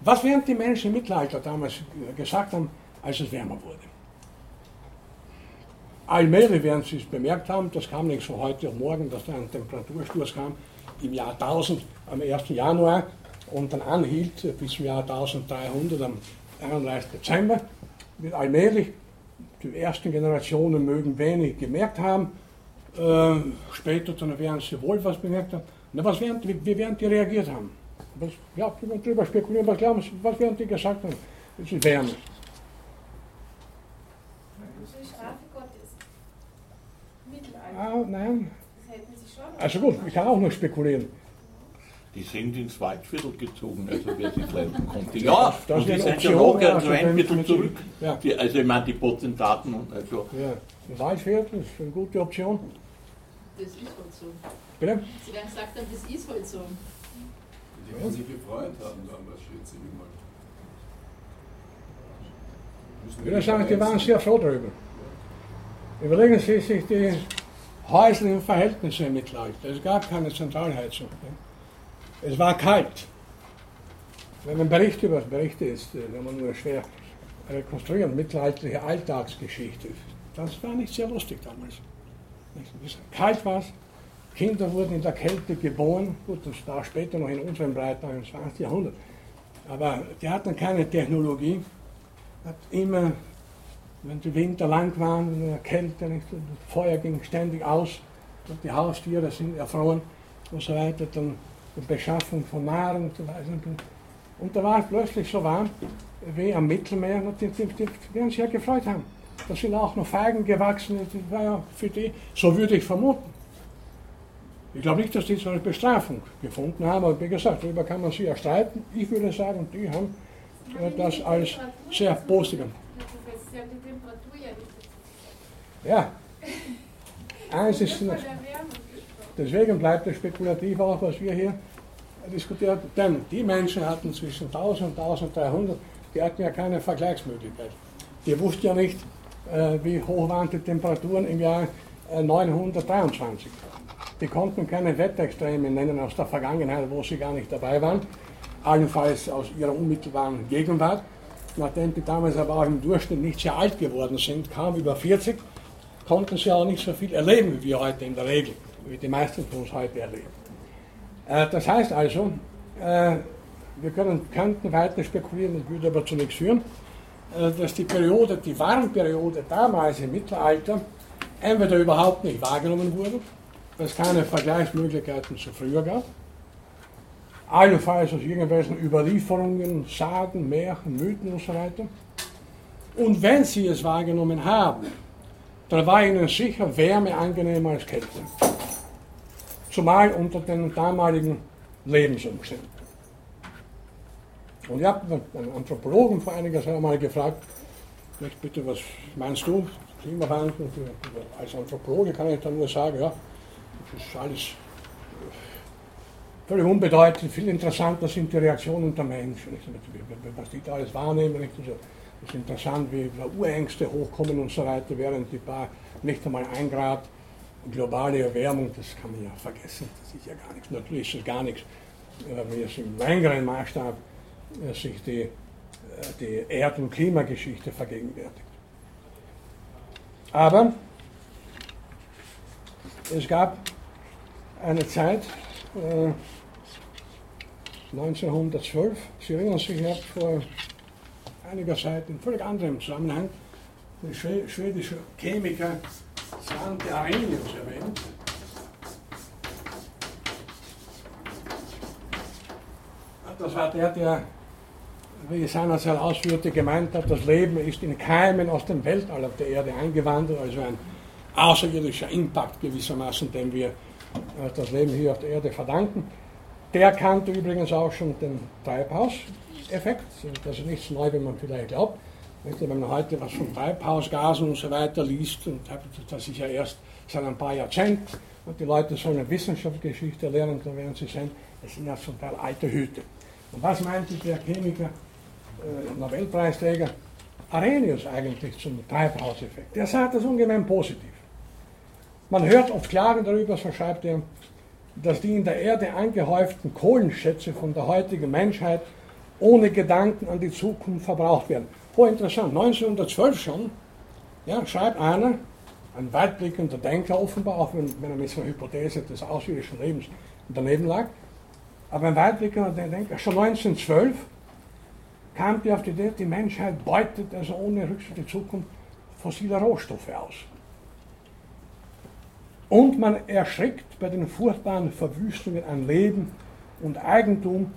Was während die Menschen im Mittelalter damals gesagt haben, als es wärmer wurde? Allmählich werden sie es bemerkt haben, das kam nicht so heute und morgen, dass da ein Temperatursturz kam im Jahr 1000 am 1. Januar und dann anhielt bis zum Jahr 1300 am 31. Dezember. Allmählich, die ersten Generationen mögen wenig gemerkt haben, äh, später dann werden sie wohl was bemerkt haben. Na, was werden, wie, wie werden die reagiert haben? Was, ja, drüber spekulieren, was glauben Sie, was werden die gesagt haben? Es ist Wärme. Die Strafe Gottes. Mittelalter. Ah, nein. Das hätten sie schon. Also gut, ich kann auch noch spekulieren. Die sind ins Waldviertel gezogen, also wer sich leisten konnte. Ja, Das und die sind schon nachher also ein wenn- Viertel wenn sie- zurück. Ja. Die, also ich meine die Potentaten und also Ja, ein Waldviertel ist eine gute Option. Das ist halt so. Bitte? Sie dann gesagt haben, das ist halt so. Die haben sich gefreut haben damals, schätze ich mal. Ich würde sagen, die waren sehr froh darüber. Überlegen Sie sich die häuslichen Verhältnisse im Mittelalter. Es gab keine Zentralheizung. Es war kalt. Wenn man Bericht über Berichte ist, äh, wenn man nur schwer rekonstruieren, mittelalterliche Alltagsgeschichte, das war nicht sehr lustig damals. Kalt war es, Kinder wurden in der Kälte geboren, gut, das war später noch in unserem Breiten im 20. Jahrhundert. Aber die hatten keine Technologie, hat immer, wenn die Winter lang waren, in der Kälte, nicht, das Feuer ging ständig aus, und die Haustiere sind erfroren und so weiter, dann die Beschaffung von Nahrung und so weiter. Und da war es plötzlich so warm wie am Mittelmeer, und die, die, die, die werden sich ja gefreut haben. Da sind auch noch Feigen gewachsen, das war ja für die, so würde ich vermuten. Ich glaube nicht, dass die so eine Bestrafung gefunden haben, aber wie gesagt, darüber kann man sich ja streiten. Ich würde sagen, die haben äh, das als sehr positiv. Ja. Eins ist. Deswegen bleibt es spekulativ auch, was wir hier diskutiert Denn die Menschen hatten zwischen 1000 und 1300, die hatten ja keine Vergleichsmöglichkeit. Die wussten ja nicht, äh, wie hoch waren die Temperaturen im Jahr äh, 923. Die konnten keine Wetterextreme nennen aus der Vergangenheit, wo sie gar nicht dabei waren, allenfalls aus ihrer unmittelbaren Gegenwart. Nachdem die damals aber auch im Durchschnitt nicht sehr alt geworden sind, kaum über 40, konnten sie auch nicht so viel erleben wie wir heute in der Regel, wie die meisten von uns heute erleben. Äh, Das heißt also, äh, wir können, könnten weiter spekulieren, das würde aber zu nichts führen, äh, dass die Periode, die Warmperiode damals im Mittelalter entweder überhaupt nicht wahrgenommen wurde, weil es keine Vergleichsmöglichkeiten zu früher gab, allenfalls aus irgendwelchen Überlieferungen, Sagen, Märchen, Mythen und so weiter. Und wenn sie es wahrgenommen haben, dann war ihnen sicher Wärme angenehmer als Kälte. Zumal unter den damaligen Lebensumständen. Und ich habe einen Anthropologen vor einiger Zeit mal gefragt, nicht bitte, was meinst du, Klimawandel? Als Anthropologe kann ich dann nur sagen, ja, das ist alles völlig unbedeutend, viel interessanter sind die Reaktionen der Menschen, was die da alles wahrnehmen. Es ist interessant, wie Urängste hochkommen und so weiter, während die paar, nicht einmal ein Grad globale Erwärmung, das kann man ja vergessen, das ist ja gar nichts. Natürlich ist es gar nichts, äh, wenn es im längeren Maßstab äh, sich die, äh, die Erd- und Klimageschichte vergegenwärtigt. Aber es gab eine Zeit, äh, 1912, Sie erinnern sich, ich habe vor einiger Zeit in völlig anderem Zusammenhang schwe- schwedische Chemiker Svante Arrhenius erwähnt. Das war der, der wie seinerzeit ausführte, gemeint hat, das Leben ist in Keimen aus dem Weltall auf der Erde eingewandert, also ein außerirdischer Impact gewissermaßen, dem wir äh, das Leben hier auf der Erde verdanken. Der kannte übrigens auch schon den Treibhauseffekt. Das ist nichts neu, wie man vielleicht glaubt. Wenn man heute was von Treibhausgasen und so weiter liest, und das ist ja erst seit ein paar Jahrzehnten, und die Leute sollen eine Wissenschaftsgeschichte lernen, dann werden sie sehen, es sind ja zum Teil alte Hüte. Und was meinte der Chemiker, äh, Nobelpreisträger Arrhenius eigentlich zum Treibhauseffekt? Der sagt das ungemein positiv. Man hört oft Klagen darüber, so schreibt er, dass die in der Erde angehäuften Kohlenschätze von der heutigen Menschheit ohne Gedanken an die Zukunft verbraucht werden. Oh, interessant, 1912 schon, ja, schreibt einer, ein weitblickender Denker offenbar, auch wenn, wenn er mit so einer Hypothese des außerirdischen Lebens daneben lag, aber ein weitblickender Denker, schon 1912 kam die auf die Idee, die Menschheit beutet also ohne Rücksicht auf die Zukunft fossile Rohstoffe aus. Und man erschrickt bei den furchtbaren Verwüstungen an Leben und Eigentum,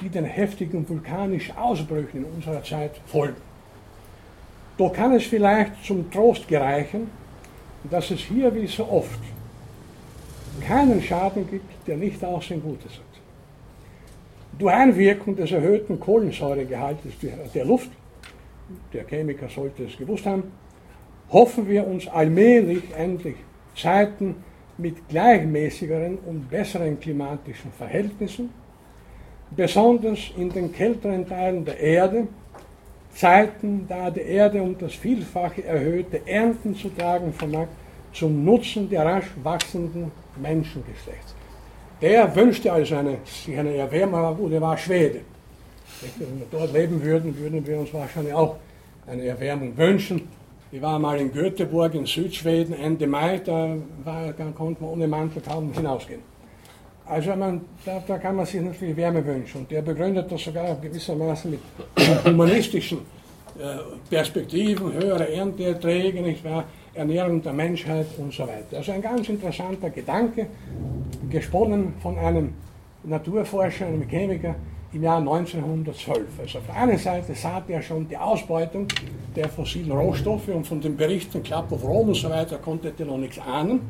die den heftigen vulkanischen Ausbrüchen in unserer Zeit folgen. Da kann es vielleicht zum Trost gereichen, dass es hier wie so oft keinen Schaden gibt, der nicht auch sein Gutes hat. Durch Einwirkung des erhöhten Kohlensäuregehaltes der Luft, der Chemiker sollte es gewusst haben, hoffen wir uns allmählich endlich Zeiten mit gleichmäßigeren und besseren klimatischen Verhältnissen, besonders in den kälteren Teilen der Erde, Zeiten, da die Erde um das Vielfache erhöhte Ernten zu tragen vermag, zum Nutzen der rasch wachsenden Menschengeschlechts. Der wünschte also eine, sich eine Erwärmung, aber gut, er war Schwede. Wenn wir dort leben würden, würden wir uns wahrscheinlich auch eine Erwärmung wünschen. Ich war mal in Göteborg in Südschweden Ende Mai, da, war, da konnte man ohne Mantel kaum hinausgehen. Also man, da, da, kann man sich natürlich Wärme wünschen. Und der begründet das sogar gewissermaßen mit humanistischen äh, Perspektiven, höhere Ernteerträge, nicht wahr? Ernährung der Menschheit und so weiter. Also ein ganz interessanter Gedanke, gesponnen von einem Naturforscher, einem Chemiker, im Jahr 1912. Also auf der einen Seite sah er schon die Ausbeutung der fossilen Rohstoffe und von den Berichten Club of Rome und so weiter konnte er noch nichts ahnen.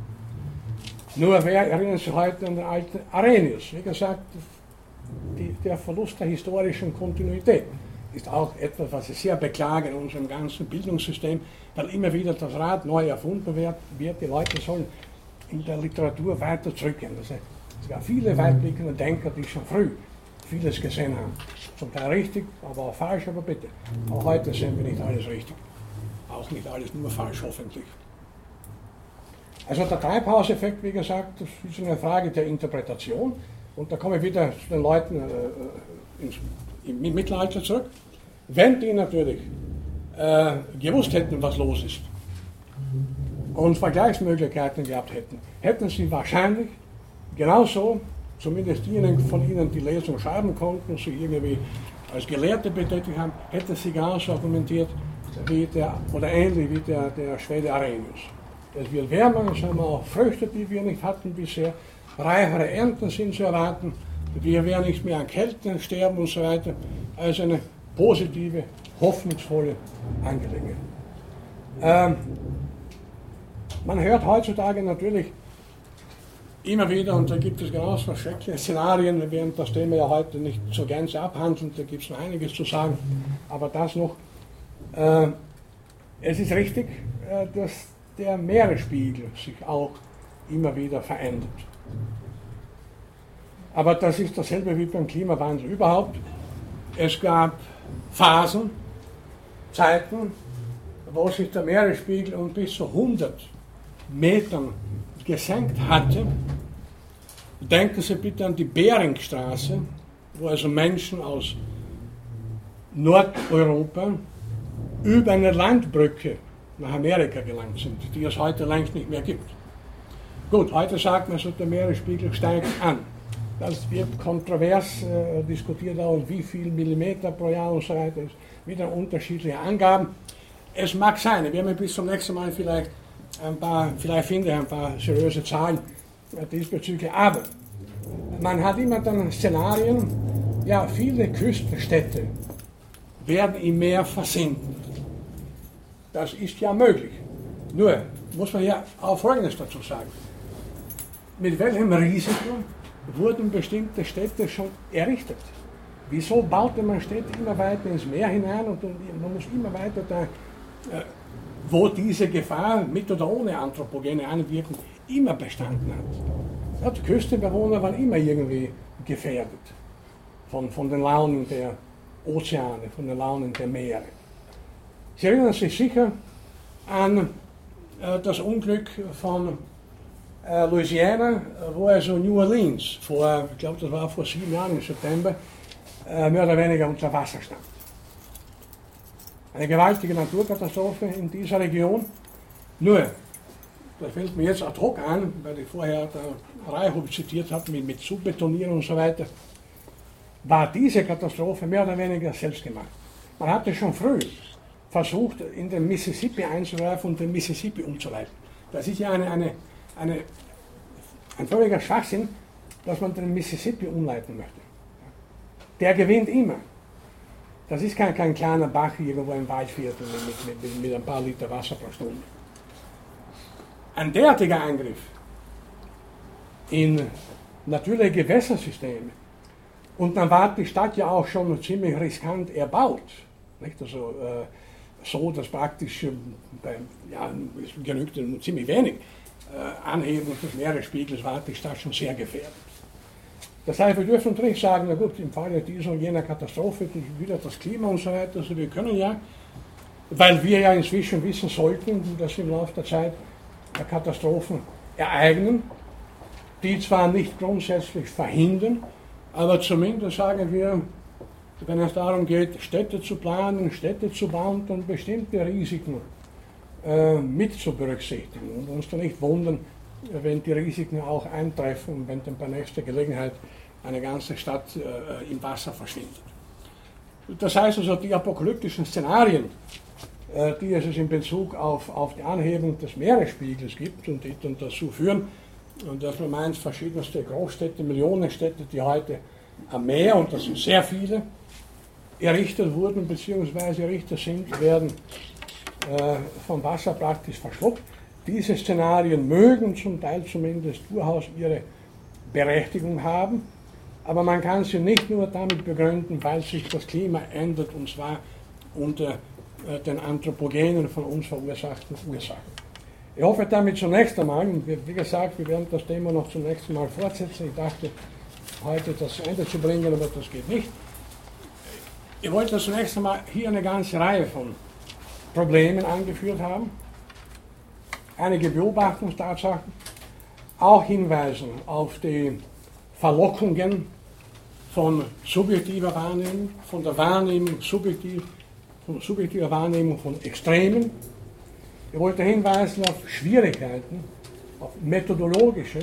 Nur wer erinnert sich heute an den alten Arrhenius? Wie gesagt, die, der Verlust der historischen Kontinuität ist auch etwas, was ich sehr beklage in unserem ganzen Bildungssystem, weil immer wieder das Rad neu erfunden wird. wird. Die Leute sollen in der Literatur weiter zurückgehen. Also, es gab viele weitblickende Denker, die schon früh vieles gesehen haben. Zum Teil richtig, aber auch falsch, aber bitte. Auch heute sehen wir nicht alles richtig. Auch nicht alles nur falsch, hoffentlich. Also der Treibhauseffekt, wie gesagt, das ist eine Frage der Interpretation. Und da komme ich wieder zu den Leuten äh, ins, im Mittelalter zurück. Wenn die natürlich äh, gewusst hätten, was los ist und Vergleichsmöglichkeiten gehabt hätten, hätten sie wahrscheinlich genauso zumindest diejenigen von Ihnen, die Lesung schreiben konnten, sich irgendwie als Gelehrte betätigt haben, hätten sie genauso argumentiert wie der, oder ähnlich wie der, der Schwede Arrhenius. Es wird wärmer, es haben auch Früchte, die wir nicht hatten bisher, reichere Ernten sind zu erwarten, wir werden nicht mehr an Kälte sterben und so weiter. Also eine positive, hoffnungsvolle Angelegenheit. Ähm, man hört heutzutage natürlich immer wieder, und da gibt es genauso schreckliche Szenarien, wir werden das Thema ja heute nicht zur Gänze abhandeln, da gibt es noch einiges zu sagen, aber das noch. Äh, es ist richtig, äh, dass der Meeresspiegel sich auch immer wieder verändert. Aber das ist dasselbe wie beim Klimawandel überhaupt. Es gab Phasen, Zeiten, wo sich der Meeresspiegel um bis zu 100 Metern gesenkt hatte. Denken Sie bitte an die Beringstraße, wo also Menschen aus Nordeuropa über eine Landbrücke nach Amerika gelangt sind, die es heute längst nicht mehr gibt. Gut, heute sagt man so, der Meeresspiegel steigt an. Das wird kontrovers äh, diskutiert, auch wie viel Millimeter pro Jahr und so weiter. Ist wieder unterschiedliche Angaben. Es mag sein, wir werden bis zum nächsten Mal vielleicht ein paar, vielleicht finde ich ein paar seriöse Zahlen diesbezüglich. Aber man hat immer dann Szenarien, ja, viele Küstenstädte werden im Meer versinken. Das ist ja möglich. Nur muss man ja auch Folgendes dazu sagen. Mit welchem Risiko wurden bestimmte Städte schon errichtet? Wieso baute man Städte immer weiter ins Meer hinein und man muss immer weiter da, äh, wo diese Gefahr mit oder ohne anthropogene Anwirkung immer bestanden hat. Ja, die Küstenbewohner waren immer irgendwie gefährdet von, von den Launen der Ozeane, von den Launen der Meere. Sie erinnern sich sicher an äh, das Unglück von äh, Louisiana, wo also New Orleans vor, ich glaube, das war vor sieben Jahren im September, äh, mehr oder weniger unter Wasser stand. Eine gewaltige Naturkatastrophe in dieser Region. Nur, das fällt mir jetzt ad hoc an, weil ich vorher der Reichhof zitiert habe mit, mit Subbetonieren und so weiter, war diese Katastrophe mehr oder weniger selbst gemacht. Man hatte schon früh versucht, in den Mississippi einzuwerfen und den Mississippi umzuleiten. Das ist ja eine, eine, eine, ein völliger Schwachsinn, dass man den Mississippi umleiten möchte. Der gewinnt immer. Das ist kein, kein kleiner Bach irgendwo im Waldviertel mit, mit, mit ein paar Liter Wasser pro Stunde. Ein derartiger Eingriff in natürliche Gewässersysteme, und dann war die Stadt ja auch schon ziemlich riskant erbaut. Nicht? Also, äh, so, dass praktisch äh, bei, ja, es genügte ziemlich wenig äh, Anhebung des Meeresspiegels war die Stadt schon sehr gefährdet. Das heißt, wir dürfen nicht sagen, na gut, im Falle dieser und jener Katastrophe, wieder das Klima und so weiter, also wir können ja, weil wir ja inzwischen wissen sollten, dass im Laufe der Zeit Katastrophen ereignen, die zwar nicht grundsätzlich verhindern, aber zumindest sagen wir, wenn es darum geht, Städte zu planen, Städte zu bauen, dann bestimmte Risiken äh, mit zu berücksichtigen und uns dann nicht wundern, wenn die Risiken auch eintreffen und wenn dann bei nächster Gelegenheit eine ganze Stadt äh, im Wasser verschwindet. Das heißt also, die apokalyptischen Szenarien, äh, die es in Bezug auf, auf die Anhebung des Meeresspiegels gibt und die dann dazu führen, dass man meint, verschiedenste Großstädte, Millionenstädte, die heute am Meer, und das sind sehr viele, errichtet wurden bzw. errichtet sind, werden äh, vom Wasser praktisch verschluckt. Diese Szenarien mögen zum Teil zumindest durchaus ihre Berechtigung haben, aber man kann sie nicht nur damit begründen, weil sich das Klima ändert und zwar unter äh, den anthropogenen von uns verursachten Ursachen. Ich hoffe damit zunächst einmal, wie gesagt, wir werden das Thema noch zunächst einmal fortsetzen. Ich dachte, heute das Ende zu bringen, aber das geht nicht. Ich wollte zunächst einmal hier eine ganze Reihe von Problemen angeführt haben, einige Beobachtungstatsachen, auch hinweisen auf die Verlockungen von subjektiver Wahrnehmung, von der Wahrnehmung subjektiv, von subjektiver Wahrnehmung von Extremen. Ich wollte hinweisen auf Schwierigkeiten, auf methodologische,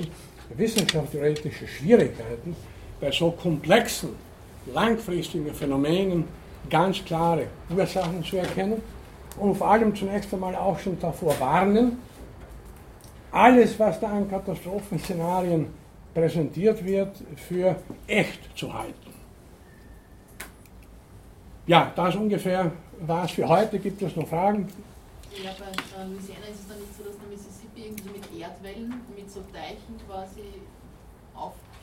wissenschaftstheoretische Schwierigkeiten bei so komplexen langfristigen Phänomenen ganz klare Ursachen zu erkennen und vor allem zunächst einmal auch schon davor warnen, alles, was da an Katastrophenszenarien präsentiert wird, für echt zu halten. Ja, das ungefähr war es für heute. Gibt es noch Fragen? Ja, bei äh, Louisiana ist es dann nicht so, dass der Mississippi irgendwie mit Erdwellen, mit so Teichen quasi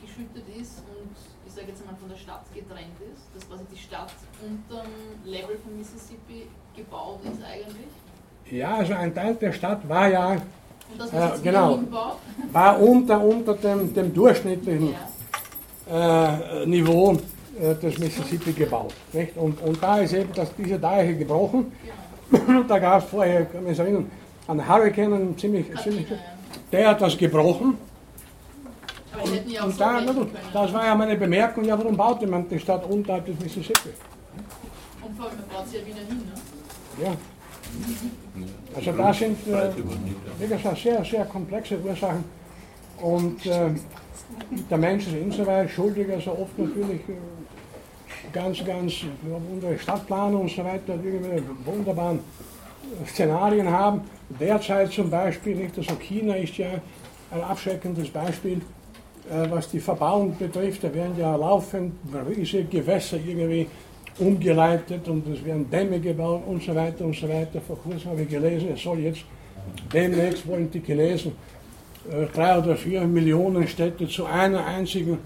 aufgeschüttet ist und sage jetzt mal, von der Stadt getrennt ist, dass quasi die Stadt unter dem Level von Mississippi gebaut ist eigentlich? Ja, also ein Teil der Stadt war ja, äh, genau, war unter, unter dem, dem durchschnittlichen ja. äh, Niveau äh, des Mississippi gebaut. Nicht? Und, und da ist eben das, diese Deiche gebrochen. Genau. da gab es vorher, kann man sich erinnern, an Hurricane, ziemlich, ziemlich, der hat das gebrochen und so da, das war ja meine Bemerkung, ja, warum baute man die Stadt unterhalb des Mississippi? Und vor allem, man baut sie ja wieder hin, ne? Ja. Also da sind, äh, wie gesagt, sehr, sehr komplexe Ursachen. Und äh, der Mensch ist insoweit schuldig, also oft natürlich äh, ganz, ganz, unsere Stadtplaner und so weiter, irgendwelche wunderbaren Szenarien haben. Derzeit zum Beispiel, nicht, also China ist ja ein abschreckendes Beispiel, was die Verbauung betrifft, da werden ja laufend riesige Gewässer irgendwie umgeleitet und es werden Dämme gebaut und so weiter und so weiter. Vor kurzem habe ich gelesen, es soll jetzt demnächst wollen die Chinesen äh, drei oder vier Millionen Städte zu einer einzigen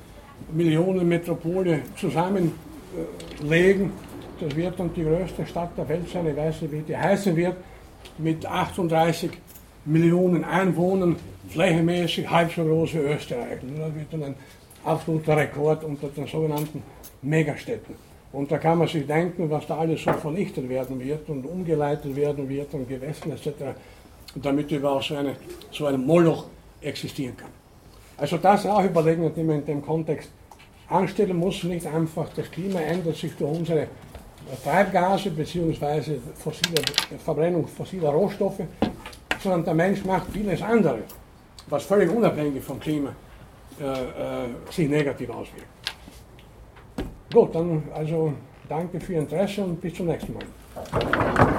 Millionenmetropole zusammenlegen. Das wird dann die größte Stadt der Welt sein, ich weiß nicht, wie die heißen wird, mit 38 Millionen Einwohnern, flächenmäßig halb so groß wie Österreich. Das wird dann ein absoluter Rekord unter den sogenannten Megastädten. Und da kann man sich denken, was da alles so vernichtet werden wird und umgeleitet werden wird und Gewässer etc., damit überhaupt so, eine, so ein Moloch existieren kann. Also das auch überlegen, die man in dem Kontext anstellen muss, nicht einfach das Klima ändert sich durch unsere Treibgase bzw. Verbrennung fossiler Rohstoffe, sondern der Mensch macht vieles andere, was völlig unabhängig vom Klima äh, äh, sich negativ auswirkt. Gut, dann also danke für Ihr Interesse und bis zum nächsten Mal.